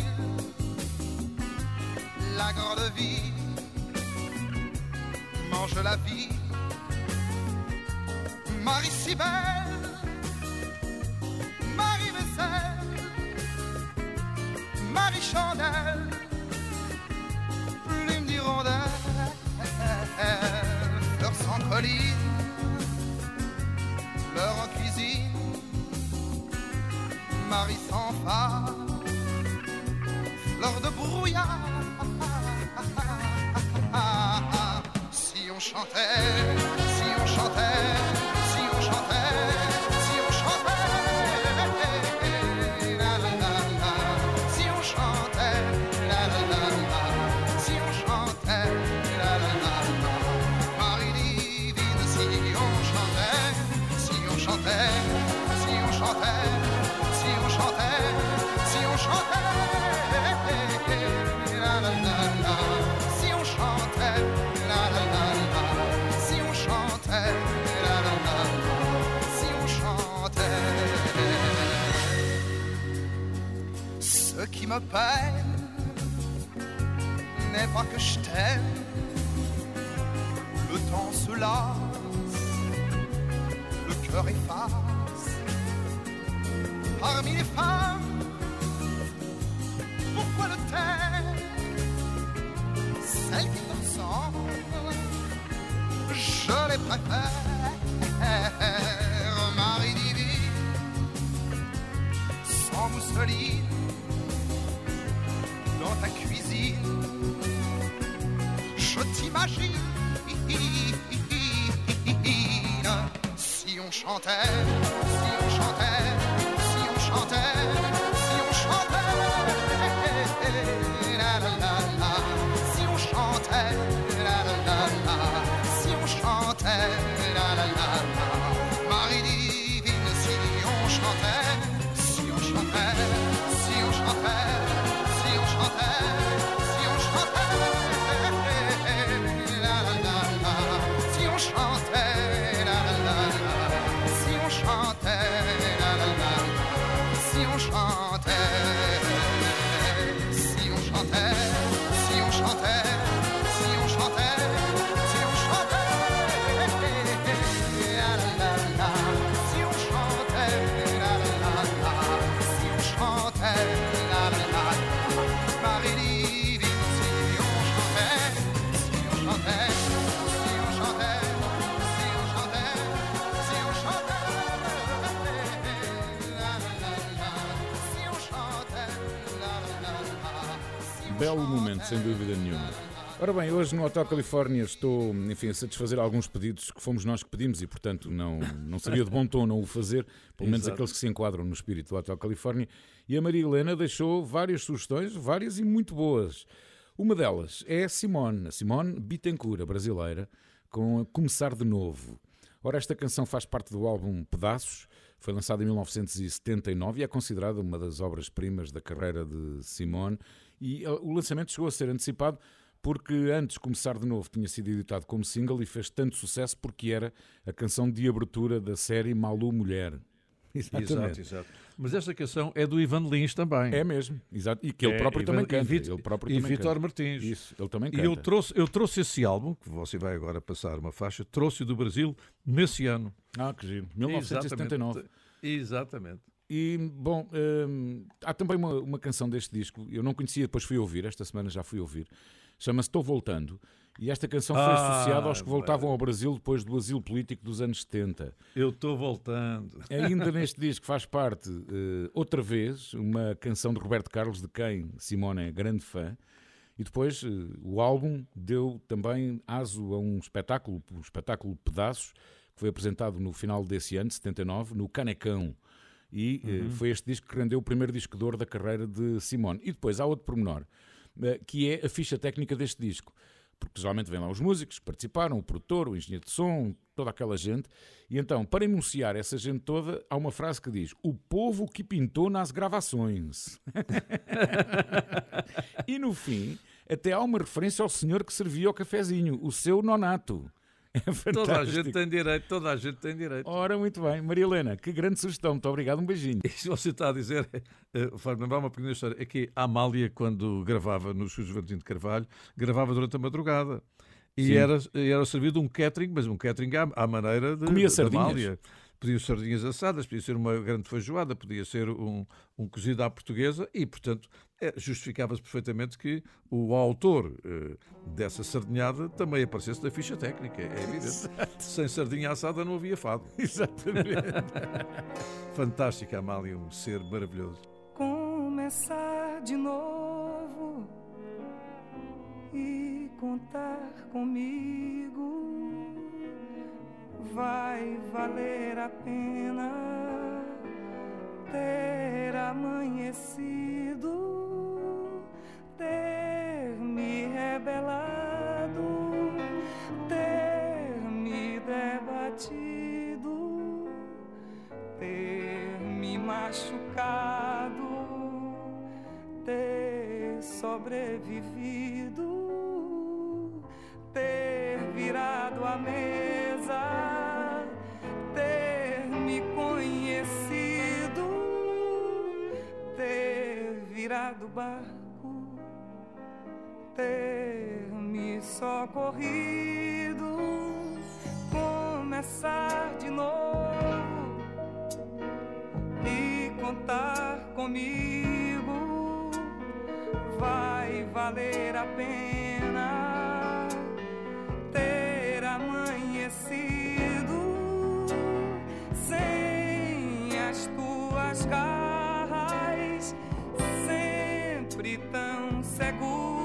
S10: Grande ville mange la vie. Marie si belle, Marie vaisselle, Marie chandelle, plume d'hirondelle, fleurs sans colline, fleurs en cuisine. Marie sans phare, fleur de brouillard. Si on chantait, si on chantait, si on chantait, qui me peine n'est pas que je t'aime, le temps se lasse, le cœur efface. Parmi les femmes, pourquoi le taire Celles qui te ressemblent, je les préfère. Si on
S1: Belo momento, sem dúvida nenhuma. Ora bem, hoje no Hotel Califórnia estou, enfim, a satisfazer alguns pedidos que fomos nós que pedimos e, portanto, não, não seria de bom tom não o fazer, pelo menos
S2: Exato.
S1: aqueles que se enquadram no espírito do Hotel Califórnia. E a Maria Helena deixou várias sugestões, várias e muito boas. Uma delas é a Simone, a Simone Bittencourt, a brasileira, com a Começar de Novo. Ora, esta canção faz parte do álbum Pedaços, foi lançada em 1979 e é considerada uma das obras-primas da carreira de Simone. E eh, o lançamento chegou a ser antecipado porque antes de começar de novo tinha sido editado como single e fez tanto sucesso porque era a canção de abertura da série Malu Mulher.
S2: Exato, exato. Mas esta canção é do Ivan Lins também.
S1: É mesmo, exato. E que ele
S2: É,
S1: próprio
S2: e
S1: também canta.
S2: e Vit-
S1: ele próprio
S2: e
S1: também
S2: Vitor
S1: canta.
S2: Martins.
S1: Isso, ele também
S2: E
S1: canta.
S2: eu trouxe, eu trouxe esse álbum, que você vai agora passar uma faixa, trouxe do Brasil nesse ano.
S1: Ah, que giro. 1979.
S2: Exatamente.
S1: E, bom, hum, há também uma, uma canção deste disco, eu não conhecia, depois fui ouvir, esta semana já fui ouvir, chama-se Estou Voltando, e esta canção foi
S2: Ah,
S1: associada aos que voltavam ao Brasil depois do asilo político dos anos 70.
S2: Eu estou voltando.
S1: Ainda neste disco faz parte, eh, outra vez, uma canção de Roberto Carlos, de quem Simone é grande fã, e depois eh, o álbum deu também aso a um espetáculo, o espetáculo Pedaços, que foi apresentado no final desse ano, 79, no Canecão. E eh, foi este disco que rendeu o primeiro disco de ouro da carreira de Simone. E depois há outro pormenor, eh, que é a ficha técnica deste disco. Porque geralmente vêm lá os músicos que participaram, o produtor, o engenheiro de som, toda aquela gente. E então, para enunciar essa gente toda, há uma frase que diz: O povo que pintou nas gravações. e no fim, até há uma referência ao senhor que servia o cafezinho, o seu nonato. É
S2: Toda a gente tem direito, toda a gente tem direito.
S1: Ora, muito bem. Maria Helena, que grande sugestão. Muito obrigado. Um beijinho.
S2: Isso você está a dizer, eh, faz-me lembrar uma pequena história. É que a Amália, quando gravava no Valentim de Carvalho, gravava durante a madrugada. E
S1: Sim.
S2: era, era servido um catering, mas um catering à, à maneira de,
S1: Comia sardinhas?
S2: Amália. Podia ser sardinhas assadas, podia ser uma grande feijoada, podia ser um, um cozido à portuguesa e, portanto, eh, justificava-se perfeitamente que o autor eh, dessa sardinhada também aparecesse na ficha técnica. É evidente. Sem sardinha assada não havia fado.
S1: Exatamente.
S2: Fantástica, Amália, um ser maravilhoso.
S11: começar de novo e contar comigo vai valer a pena ter amanhecido, ter me rebelado, ter me debatido ter me machucado, ter sobrevivido, ter virado a mesa, ter virado o barco, ter me socorrido, começar de novo e contar comigo vai valer a pena ter amanhecido sem as tuas garras tão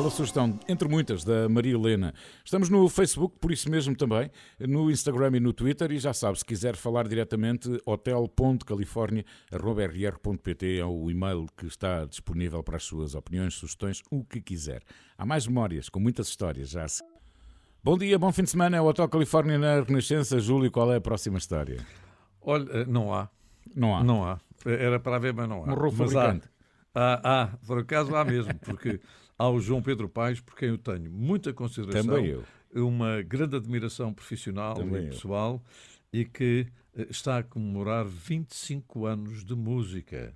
S1: Bela sugestão, entre muitas, da Maria Helena. Estamos no Facebook, por isso mesmo também, no Instagram e no Twitter. E já sabe, se quiser falar diretamente, hotel.california.rr.pt é o e-mail que está disponível para as suas opiniões, sugestões, o que quiser. Há mais memórias, com muitas histórias já. Bom dia, bom fim de semana. É o Hotel Califórnia na Renascença. Júlio, qual é a próxima história?
S2: Olha, eh, não há.
S1: Não há.
S2: Não há. Era para haver, mas não há.
S1: Morreu o
S2: Mas
S1: fabricante.
S2: Há, há, por acaso há mesmo, porque há o João Pedro Paes, por quem eu tenho muita consideração,
S1: Também eu.
S2: uma grande admiração profissional
S1: Também
S2: e
S1: eu.
S2: pessoal, e que eh, está a comemorar 25 anos de música.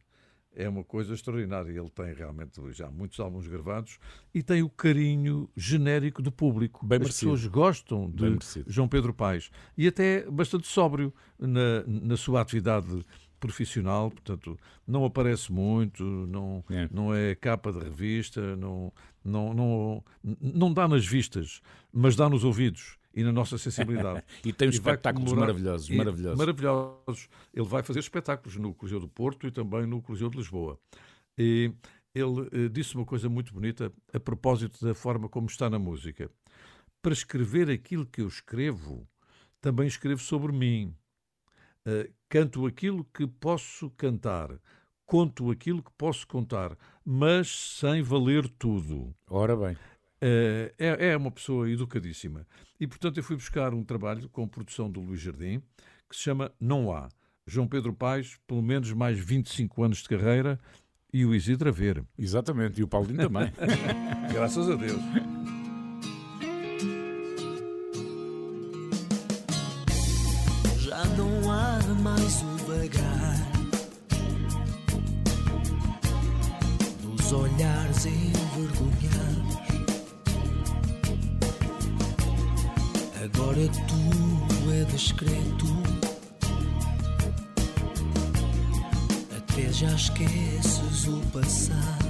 S2: É uma coisa extraordinária. Ele tem realmente já muitos álbuns gravados e tem o carinho genérico do público.
S1: Bem
S2: As
S1: merecido.
S2: pessoas gostam de. João Pedro Paes e até bastante sóbrio na, na sua atividade profissional, portanto, não aparece muito, não
S1: É.
S2: não é capa de revista, não, não, não, não dá nas vistas, mas dá nos ouvidos e na nossa sensibilidade.
S1: E tem uns
S2: E
S1: espetáculos maravilhosos, maravilhosos.
S2: maravilhosos. Ele vai fazer espetáculos no Coliseu do Porto e também no Coliseu de Lisboa. E ele eh, disse uma coisa muito bonita a propósito da forma como está na música. Para escrever aquilo que eu escrevo, também escrevo sobre mim. Eh, canto aquilo que posso cantar, conto aquilo que posso contar, mas sem valer tudo.
S1: Ora bem.
S2: Eh, é, é uma pessoa educadíssima. E, portanto, eu fui buscar um trabalho com produção do Luís Jardim, que se chama Não Há. João Pedro Paes, pelo menos mais 25 anos de carreira, e o Isidro a ver.
S1: Exatamente. E o Paulinho também.
S2: Graças a Deus.
S9: Dos olhares envergonhados. Agora tudo é discreto. Até já esqueces o passado.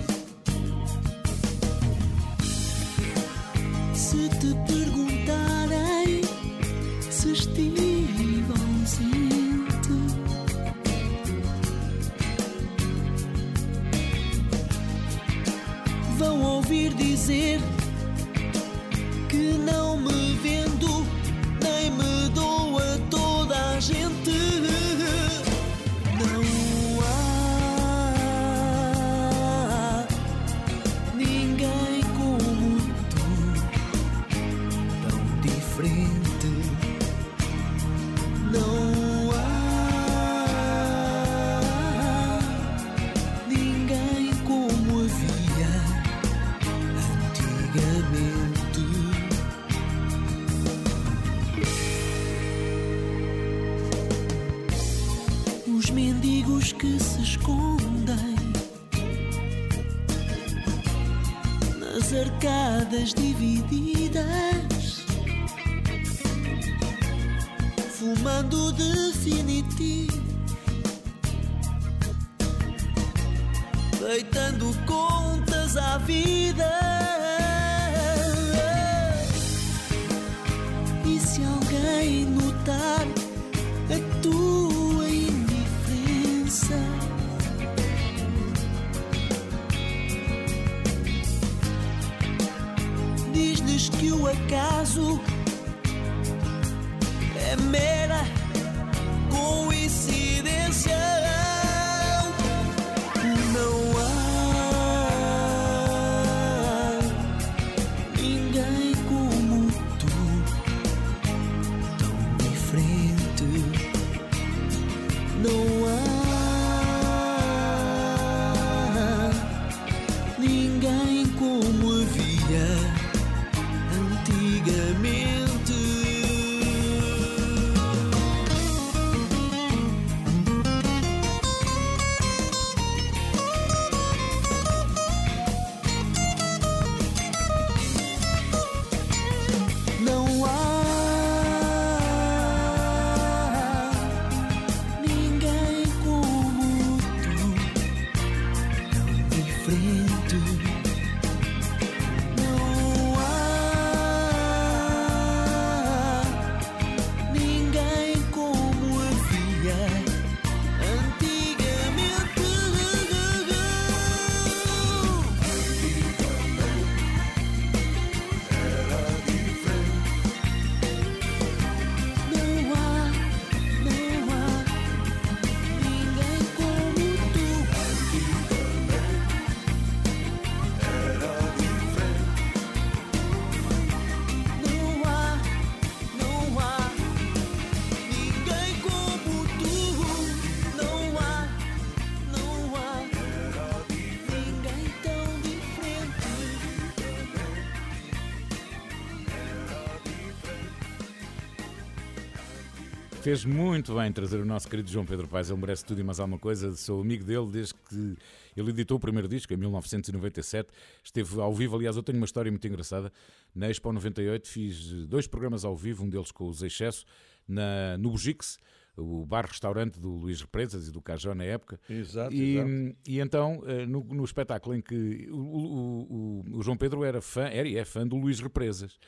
S1: Fez muito bem trazer o nosso querido João Pedro Paes, ele merece tudo e mais alguma coisa. Sou amigo dele desde que ele editou o primeiro disco, em 1997. Esteve ao vivo, aliás, eu tenho uma história muito engraçada. Na Expo 98 fiz dois programas ao vivo, um deles com os Excesso, na, no Bugix, o bar-restaurante do Luís Represas e do Cajó na época.
S2: Exato,
S1: e,
S2: exato.
S1: e então, eh, no, no espetáculo em que o, o- o- o João Pedro era fã, era e é fã do Luís Represas.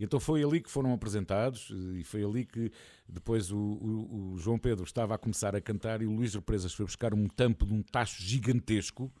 S1: Então foi ali que foram apresentados e foi ali que depois o, o- o João Pedro estava a começar a cantar e o Luís Represas foi buscar um tampo de um tacho gigantesco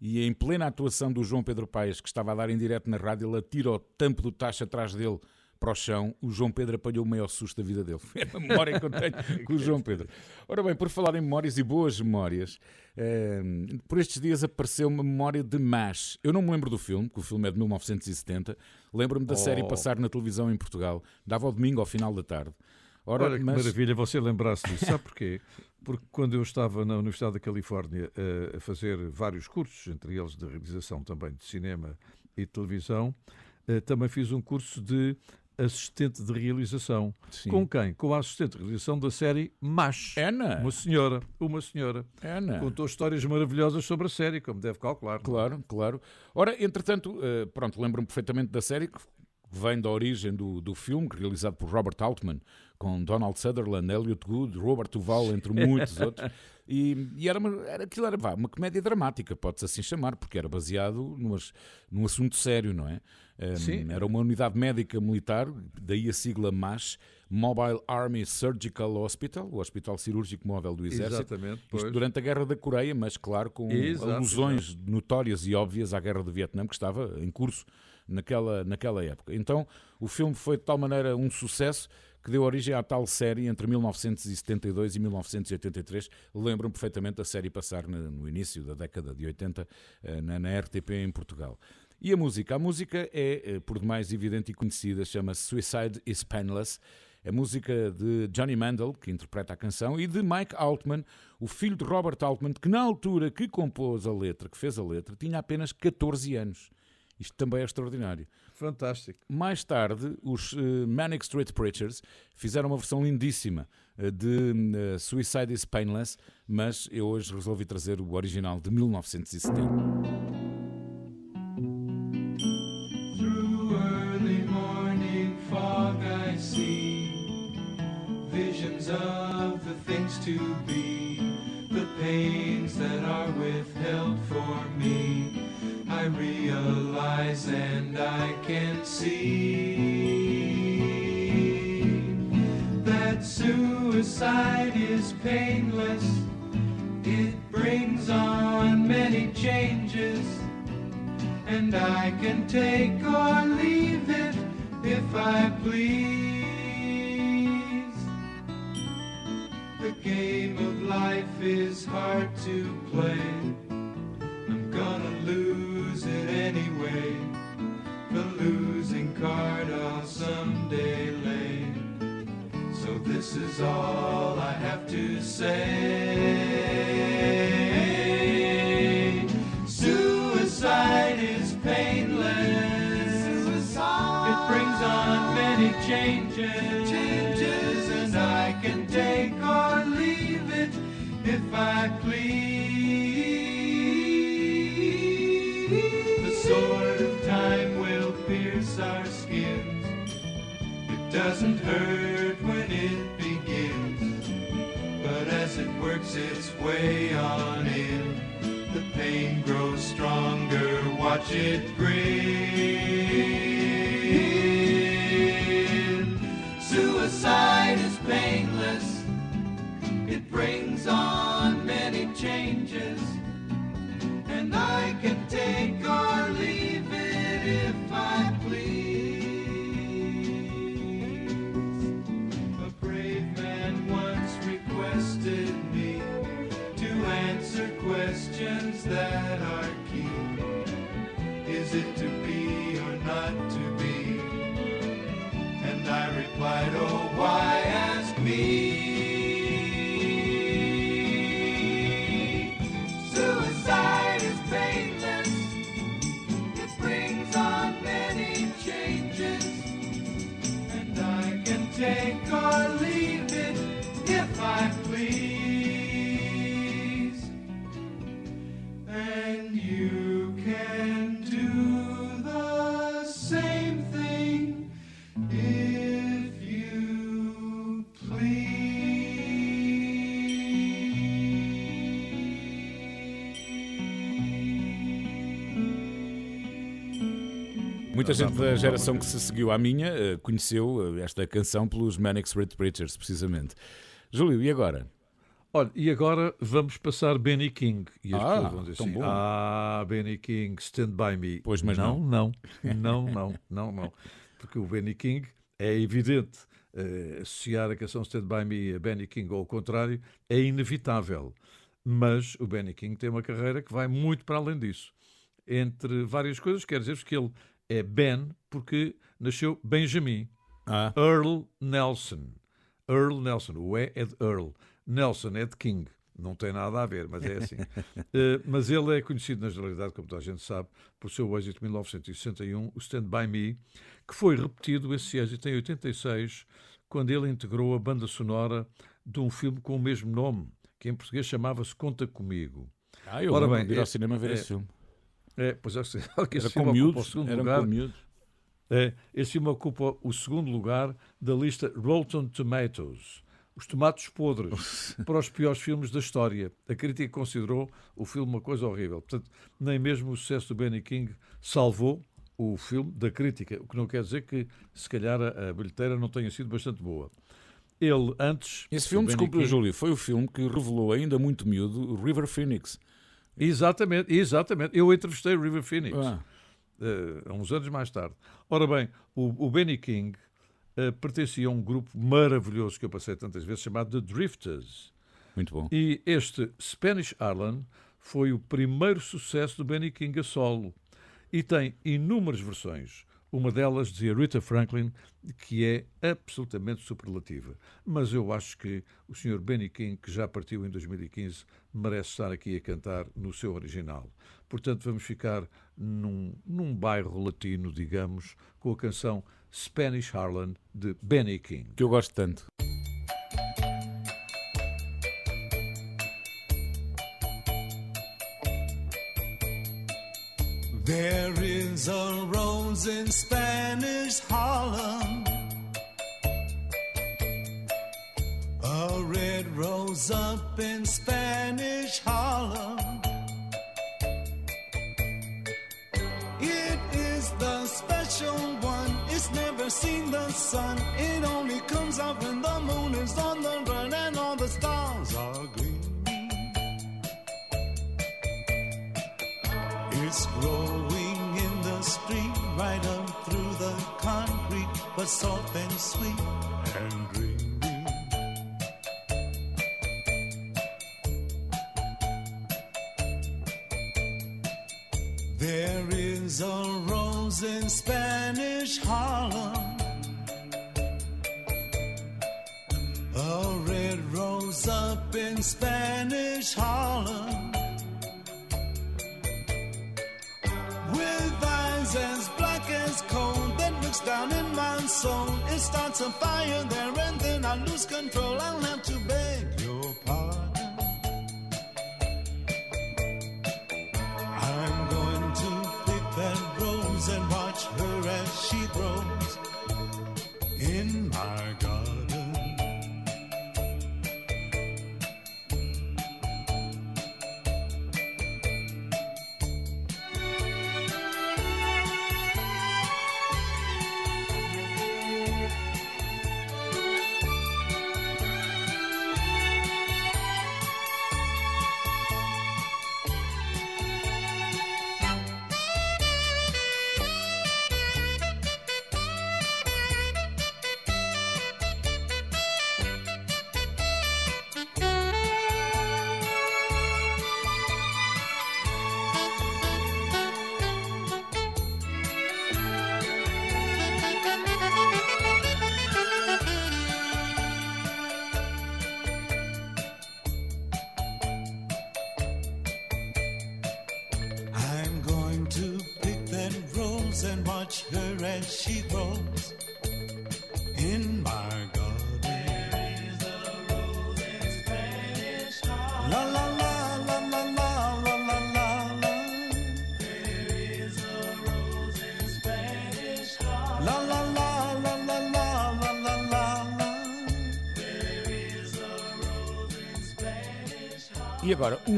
S1: e em plena atuação do João Pedro Paes, que estava a dar em direto na rádio, ele atira o tampo do tacho atrás dele para o chão, o João Pedro apanhou o maior susto da vida dele. É a memória que eu tenho com o João Pedro. Ora bem, por falar em memórias e boas memórias, eh, por estes dias apareceu uma memória de MASH. Eu não me lembro do filme, que o filme é de 1970. Lembro-me da série
S2: Oh.
S1: passar na televisão em Portugal. Dava ao domingo ao final da tarde. Ora,
S2: Olha que
S1: mas-
S2: maravilha você lembrar-se disso. Sabe porquê? Porque quando eu estava na Universidade da Califórnia eh, a fazer vários cursos, entre eles de realização também de cinema e televisão, eh, também fiz um curso de assistente de realização.
S1: Sim.
S2: Com quem? Com a assistente de realização da série MASH.
S1: Ana.
S2: Uma senhora, uma senhora.
S1: Ana.
S2: Contou histórias maravilhosas sobre a série, como deve calcular.
S1: Claro, claro. Ora, entretanto, eh, pronto, lembro-me perfeitamente da série que vem da origem do, do filme, realizado por Robert Altman, com Donald Sutherland, Elliot Gould, Robert Duval, entre muitos outros. E, e era, uma, era aquilo era vá, uma comédia dramática, pode-se assim chamar, porque era baseado numas, num assunto sério, não é?
S2: Sim.
S1: Era uma unidade médica militar, daí a sigla MASH, Mobile Army Surgical Hospital, o Hospital Cirúrgico Móvel do Exército.
S2: Exatamente,
S1: Isto
S2: pois.
S1: durante a Guerra da Coreia, mas claro, com
S2: Exato,
S1: alusões notórias e óbvias à Guerra do Vietnã, que estava em curso naquela, naquela época. Então, o filme foi de tal maneira um sucesso que deu origem à tal série entre 1972 e 1983. Lembro-me perfeitamente da série passar no início da década de 80 eh, na, RTP em Portugal. E a música? A música é, eh, por demais, evidente e conhecida, chama-se Suicide is Painless. É música de Johnny Mandel, que interpreta a canção, e de Mike Altman, o filho de Robert Altman, que na altura que compôs a letra, que fez a letra, tinha apenas 14 anos. Isto também é extraordinário.
S2: Fantástico.
S1: Mais tarde, os eh, Manic Street Preachers fizeram uma versão lindíssima eh, de eh, Suicide is Painless, mas eu hoje resolvi trazer o original de 1970.
S12: Through early morning fog, I see visions of the things to be, the pains that are withheld for me. Realize and I can see that suicide is painless. It brings on many changes and I can take or leave it if I please. The game of life is hard to play. Anyway. The losing card I'll someday lay. So this is all I have to say. Suicide is painless. It brings on many changes. Changes, and I can take or leave it if I Doesn't hurt when it begins, but as it works its way on in, the pain grows stronger. Watch it grin. Suicide is painless. It brings on many changes, and I can take or leave I replied, Oh, why
S1: Muita gente da geração que se seguiu à minha eh, conheceu eh, esta canção pelos Manic Street Preachers, precisamente. Júlio, e agora?
S2: Olha, e agora vamos passar Benny King. E as
S1: Ah,
S2: pessoas vão dizer assim:
S1: bom.
S2: Ah, Benny King, Stand By Me.
S1: Pois, mas
S2: não, não, não, não, não, não. Porque o Benny King é evidente. eh, associar a canção Stand By Me a Benny King ou ao contrário é inevitável. Mas o Benny King tem uma carreira que vai muito para além disso. Entre várias coisas, quer dizer que ele é Ben porque nasceu Benjamin.
S1: Ah,
S2: Earl Nelson. Earl Nelson. O E é de Earl. Nelson é de King. Não tem nada a ver, mas é assim. Eh, mas ele é conhecido, na generalidade, como toda a gente sabe, por seu êxito de 1961, o Stand By Me, que foi repetido, esse êxito, em 86, quando ele integrou a banda sonora de um filme com o mesmo nome, que em português chamava-se Conta Comigo.
S1: ah eu
S2: Ora bem,
S1: ir ao
S2: é-
S1: cinema ver
S2: é-
S1: esse filme.
S2: É, pois é, que esse
S1: Era
S2: filme o
S1: miúdos,
S2: segundo
S1: era
S2: lugar
S1: com miúdos.
S2: É, esse filme ocupa o segundo lugar da lista Rotten Tomatoes. Os tomates podres para os piores filmes da história. A crítica considerou o filme uma coisa horrível. Portanto, nem mesmo o sucesso do Benny King salvou o filme da crítica, o que não quer dizer que, se calhar, a, bilheteira não tenha sido bastante boa. Ele, antes.
S1: Esse
S2: o
S1: filme, desculpe,
S2: King-
S1: Júlio, foi o filme que revelou ainda muito miúdo o River Phoenix.
S2: Exatamente, exatamente. Eu entrevistei o River Phoenix.
S1: Ah,
S2: eh, há uns anos mais tarde. Ora bem, o, o Benny King eh, pertencia a um grupo maravilhoso que eu passei tantas vezes, chamado The Drifters.
S1: muito bom.
S2: E este Spanish Harlan foi o primeiro sucesso do Benny King a solo. E tem inúmeras versões. Uma delas dizia Rita Franklin, que é absolutamente superlativa. Mas eu acho que o Sr. Benny King, que já partiu em 2015, merece estar aqui a cantar no seu original. Portanto, vamos ficar num, num bairro latino, digamos, com a canção Spanish Harlan de Benny King.
S1: Que eu gosto tanto.
S13: There is a rose in Spanish Harlem, a red rose up in Spanish Harlem. It is the special one, it's never seen the sun. It only comes out when the moon is on the soft and sweet and dreamy. There is a rose in Spanish Harlem, a red rose up in Spanish Harlem. Soul. It starts a fire there and then I lose control. I'll have to beg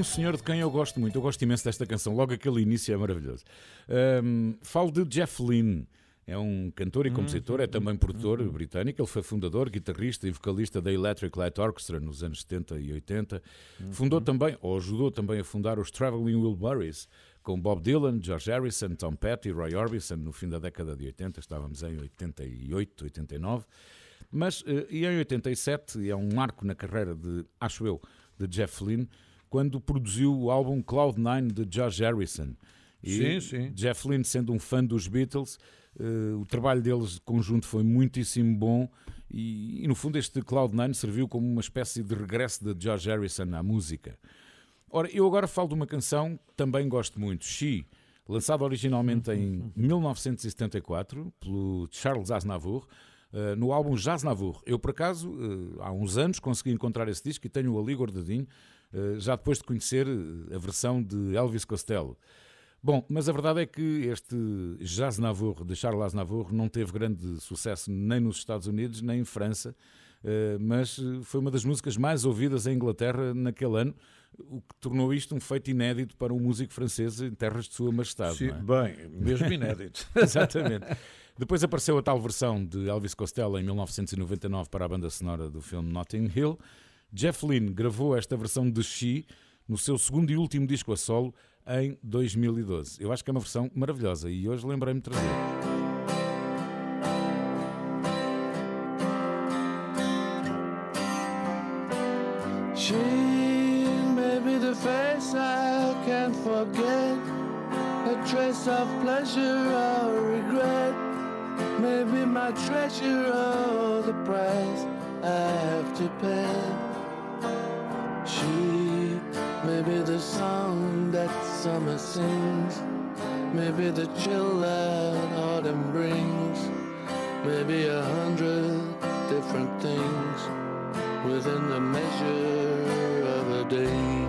S1: senhor de quem eu gosto muito, eu gosto imenso desta canção, logo aquele início é maravilhoso. Ahm, falo de Jeff Lynne. É um cantor e compositor, é também produtor britânico. Ele foi fundador, guitarrista e vocalista da Electric Light Orchestra nos anos 70 e 80. Fundou também, ou ajudou também a fundar os Traveling Wilburys, com Bob Dylan, George Harrison, Tom Petty, Roy Orbison, no fim da década de 80. Estávamos em 88, 89. Mas eh, e em 87, e é um marco na carreira de, acho eu, de Jeff Lynne, quando produziu o álbum Cloud9 de George Harrison.
S2: Sim,
S1: E
S2: sim.
S1: Jeff Lynne, sendo um fã dos Beatles, eh, o trabalho deles de conjunto foi muitíssimo bom e, e, no fundo este Cloud9 serviu como uma espécie de regresso de George Harrison à música. Ora, eu agora falo de uma canção que também gosto muito, She, lançada originalmente em 1974 pelo Charles Aznavour, eh, no álbum Jazz Navour. Eu, por acaso, eh, há uns anos consegui encontrar esse disco e tenho-o ali guardadinho, eh, já depois de conhecer eh, a versão de Elvis Costello. Bom, mas a verdade é que este Jazz Navour de Charles Navour não teve grande sucesso nem nos Estados Unidos nem em França, eh, mas eh, foi uma das músicas mais ouvidas em Inglaterra naquele ano, o que tornou isto um feito inédito para um músico francês em terras de sua majestade.
S2: Sim,
S1: não é?
S2: bem, mesmo inédito.
S1: Exatamente. Depois apareceu a tal versão de Elvis Costello em 1999 para a banda sonora do filme Notting Hill. Jeff Lynne gravou esta versão de She no seu segundo e último disco a solo em 2012. Eu acho que é uma versão maravilhosa e hoje lembrei-me de trazer.
S14: She may be the face I can't forget, a trace of pleasure or regret. Maybe my treasure or the price I have to pay. May be the song that summer sings, maybe the chill that autumn brings, maybe a hundred different things within the measure of a day.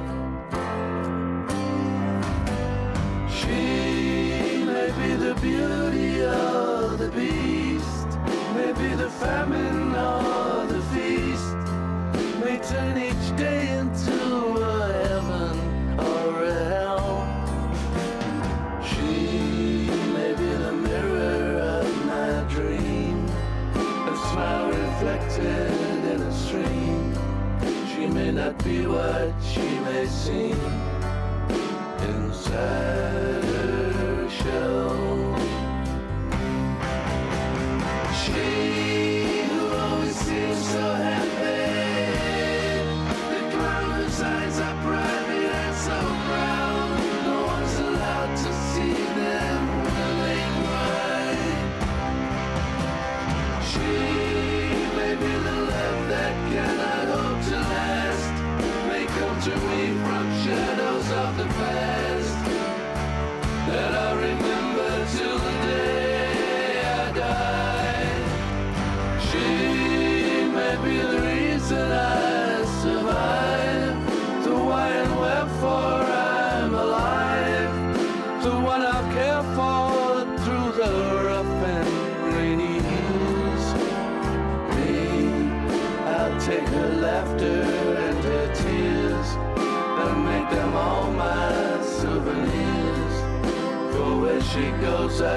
S14: She may be the beauty or the beast, may be the famine or the feast, may turn each day into be what she may seem. Inside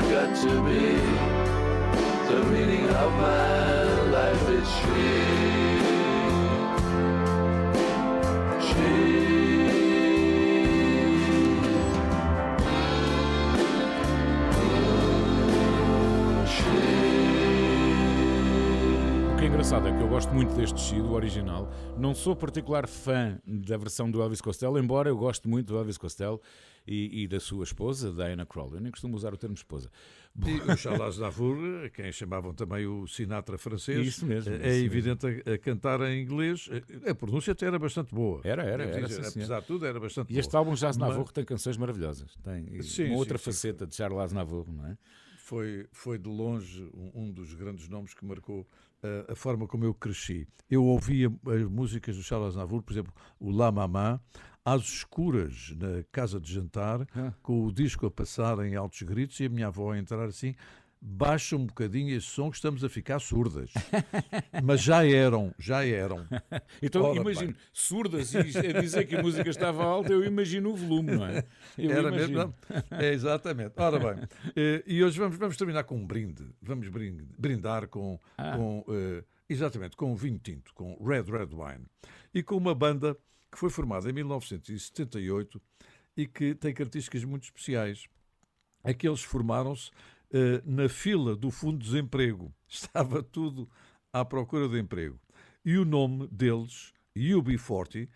S14: goes, I got to be. The meaning of my life is she.
S1: Gosto muito deste do original. Não sou particular fã da versão do Elvis Costello, embora eu goste muito do Elvis Costello e, e da sua esposa, Diana Krall. Eu nem costumo usar o termo esposa.
S2: E o Charles Navour, quem chamavam também o Sinatra francês,
S1: Isso mesmo,
S2: é
S1: isso
S2: evidente a, a cantar em inglês. A pronúncia até era bastante boa.
S1: Era, era, era,
S2: dizer,
S1: sim,
S2: apesar de tudo, era bastante
S1: E este
S2: boa.
S1: álbum Jazz
S2: Mas
S1: Navour tem canções maravilhosas. Tem e
S2: Sim,
S1: uma
S2: sim,
S1: outra
S2: sim,
S1: faceta de Charles Navour, não é?
S2: Foi, foi de longe um, um dos grandes nomes que marcou a forma como eu cresci. Eu ouvia as músicas do Charles Navour, por exemplo, o La Mamá, às escuras na casa de jantar,
S1: Ah.
S2: com o disco a passar em altos gritos e a minha avó a entrar assim baixa um bocadinho esse som que estamos a ficar surdas. Mas já eram, já eram.
S1: Então
S2: Ora
S1: imagino,
S2: bem.
S1: surdas e a dizer que a música estava alta, eu imagino o volume, não é? Eu
S2: Era
S1: imagino.
S2: mesmo? não? É, exatamente. Ora bem, eh, e hoje vamos, vamos terminar com um brinde. Vamos brin- brindar com,
S1: Ah.
S2: com eh, exatamente, com vinho tinto, com Red Red Wine. E com uma banda que foi formada em 1978 e que tem características muito especiais. Aqueles formaram-se na fila do Fundo de Desemprego. Estava tudo à procura de emprego. E o nome deles, UB40,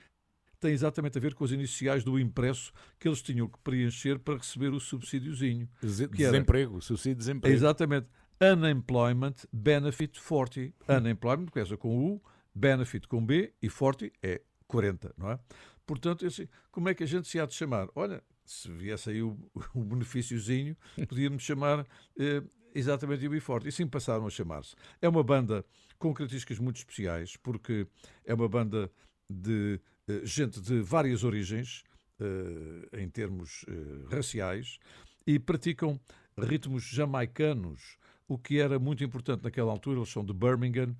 S2: tem exatamente a ver com as iniciais do impresso que eles tinham que preencher para receber o subsídiozinho.
S1: Desemprego, subsídio de desemprego.
S2: Exatamente. Unemployment Benefit 40. Unemployment começa com U, Benefit com B e 40 é 40, não é? Portanto, assim, como é que a gente se há de chamar? Olha, se viesse aí o, o benefíciozinho, podíamos chamar eh, exatamente UB40. E assim passaram a chamar-se. É uma banda com características muito especiais, porque é uma banda de eh, gente de várias origens, eh, em termos eh, raciais, e praticam ritmos jamaicanos, o que era muito importante naquela altura, eles são de Birmingham,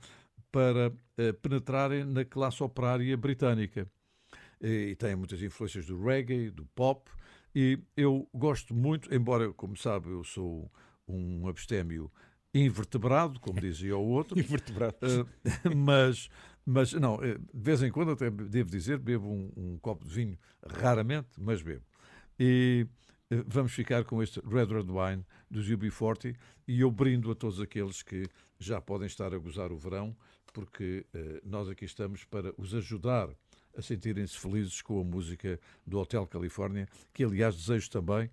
S2: para eh, penetrarem na classe operária britânica. E têm muitas influências do reggae, do pop, e eu gosto muito, embora, como sabe, eu sou um abstémio invertebrado, como dizia o outro.
S1: Invertebrado.
S2: Eh, mas, mas, não, eh, de vez em quando, até devo dizer, bebo um, um copo de vinho, raramente, mas bebo. E eh, vamos ficar com este Red Red Wine dos UB40 e eu brindo a todos aqueles que já podem estar a gozar o verão, porque eh, nós aqui estamos para os ajudar a sentirem-se felizes com a música do Hotel Califórnia, que aliás desejo também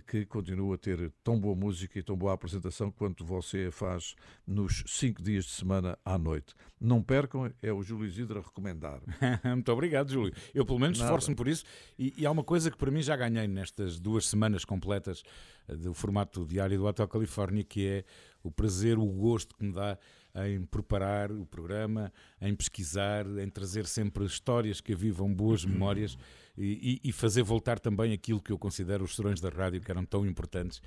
S2: que continue a ter tão boa música e tão boa apresentação quanto você faz nos cinco dias de semana à noite. Não percam, é o Júlio Isidro a recomendar.
S1: Muito obrigado, Júlio. Eu, pelo menos, esforço-me por isso. E, e há uma coisa que para mim já ganhei nestas duas semanas completas eh, do formato diário do Hotel Califórnia, que é o prazer, o gosto que me dá em preparar o programa, em pesquisar, em trazer sempre histórias que avivam boas memórias e, e- fazer voltar também aquilo que eu considero os serões da rádio que eram tão importantes,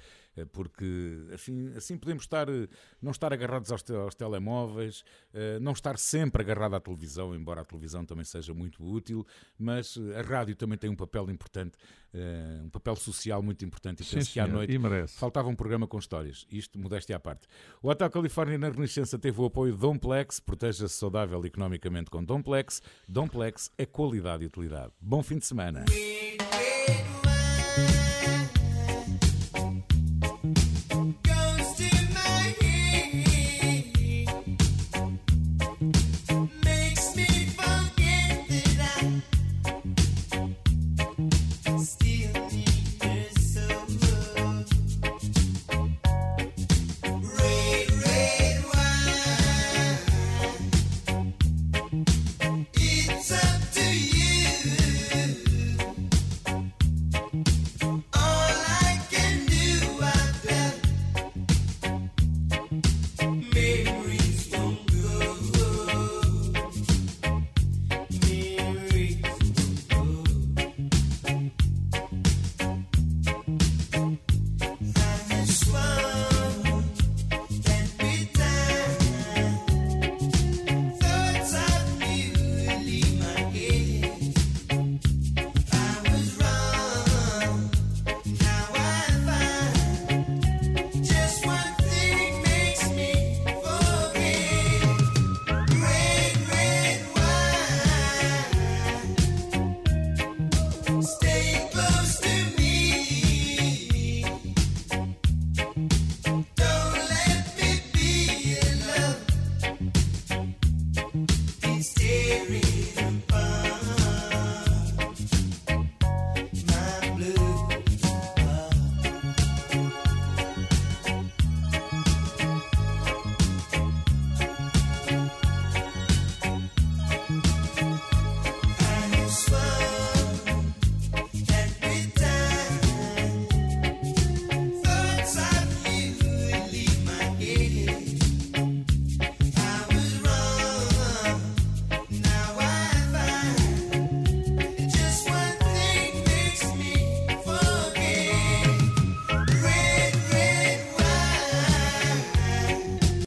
S1: porque assim, assim podemos estar, eh, não estar agarrados aos, te- aos telemóveis, eh, não estar sempre agarrado à televisão, embora a televisão também seja muito útil, mas eh, a rádio também tem um papel importante, eh, um papel social muito importante. E
S2: Sim,
S1: penso que à noite
S2: e
S1: faltava um programa com histórias. Isto, modéstia à parte. O Hotel Califórnia na Renascença teve o apoio de Domplex, proteja-se saudável economicamente com Domplex. Domplex é qualidade e utilidade. Bom fim de semana.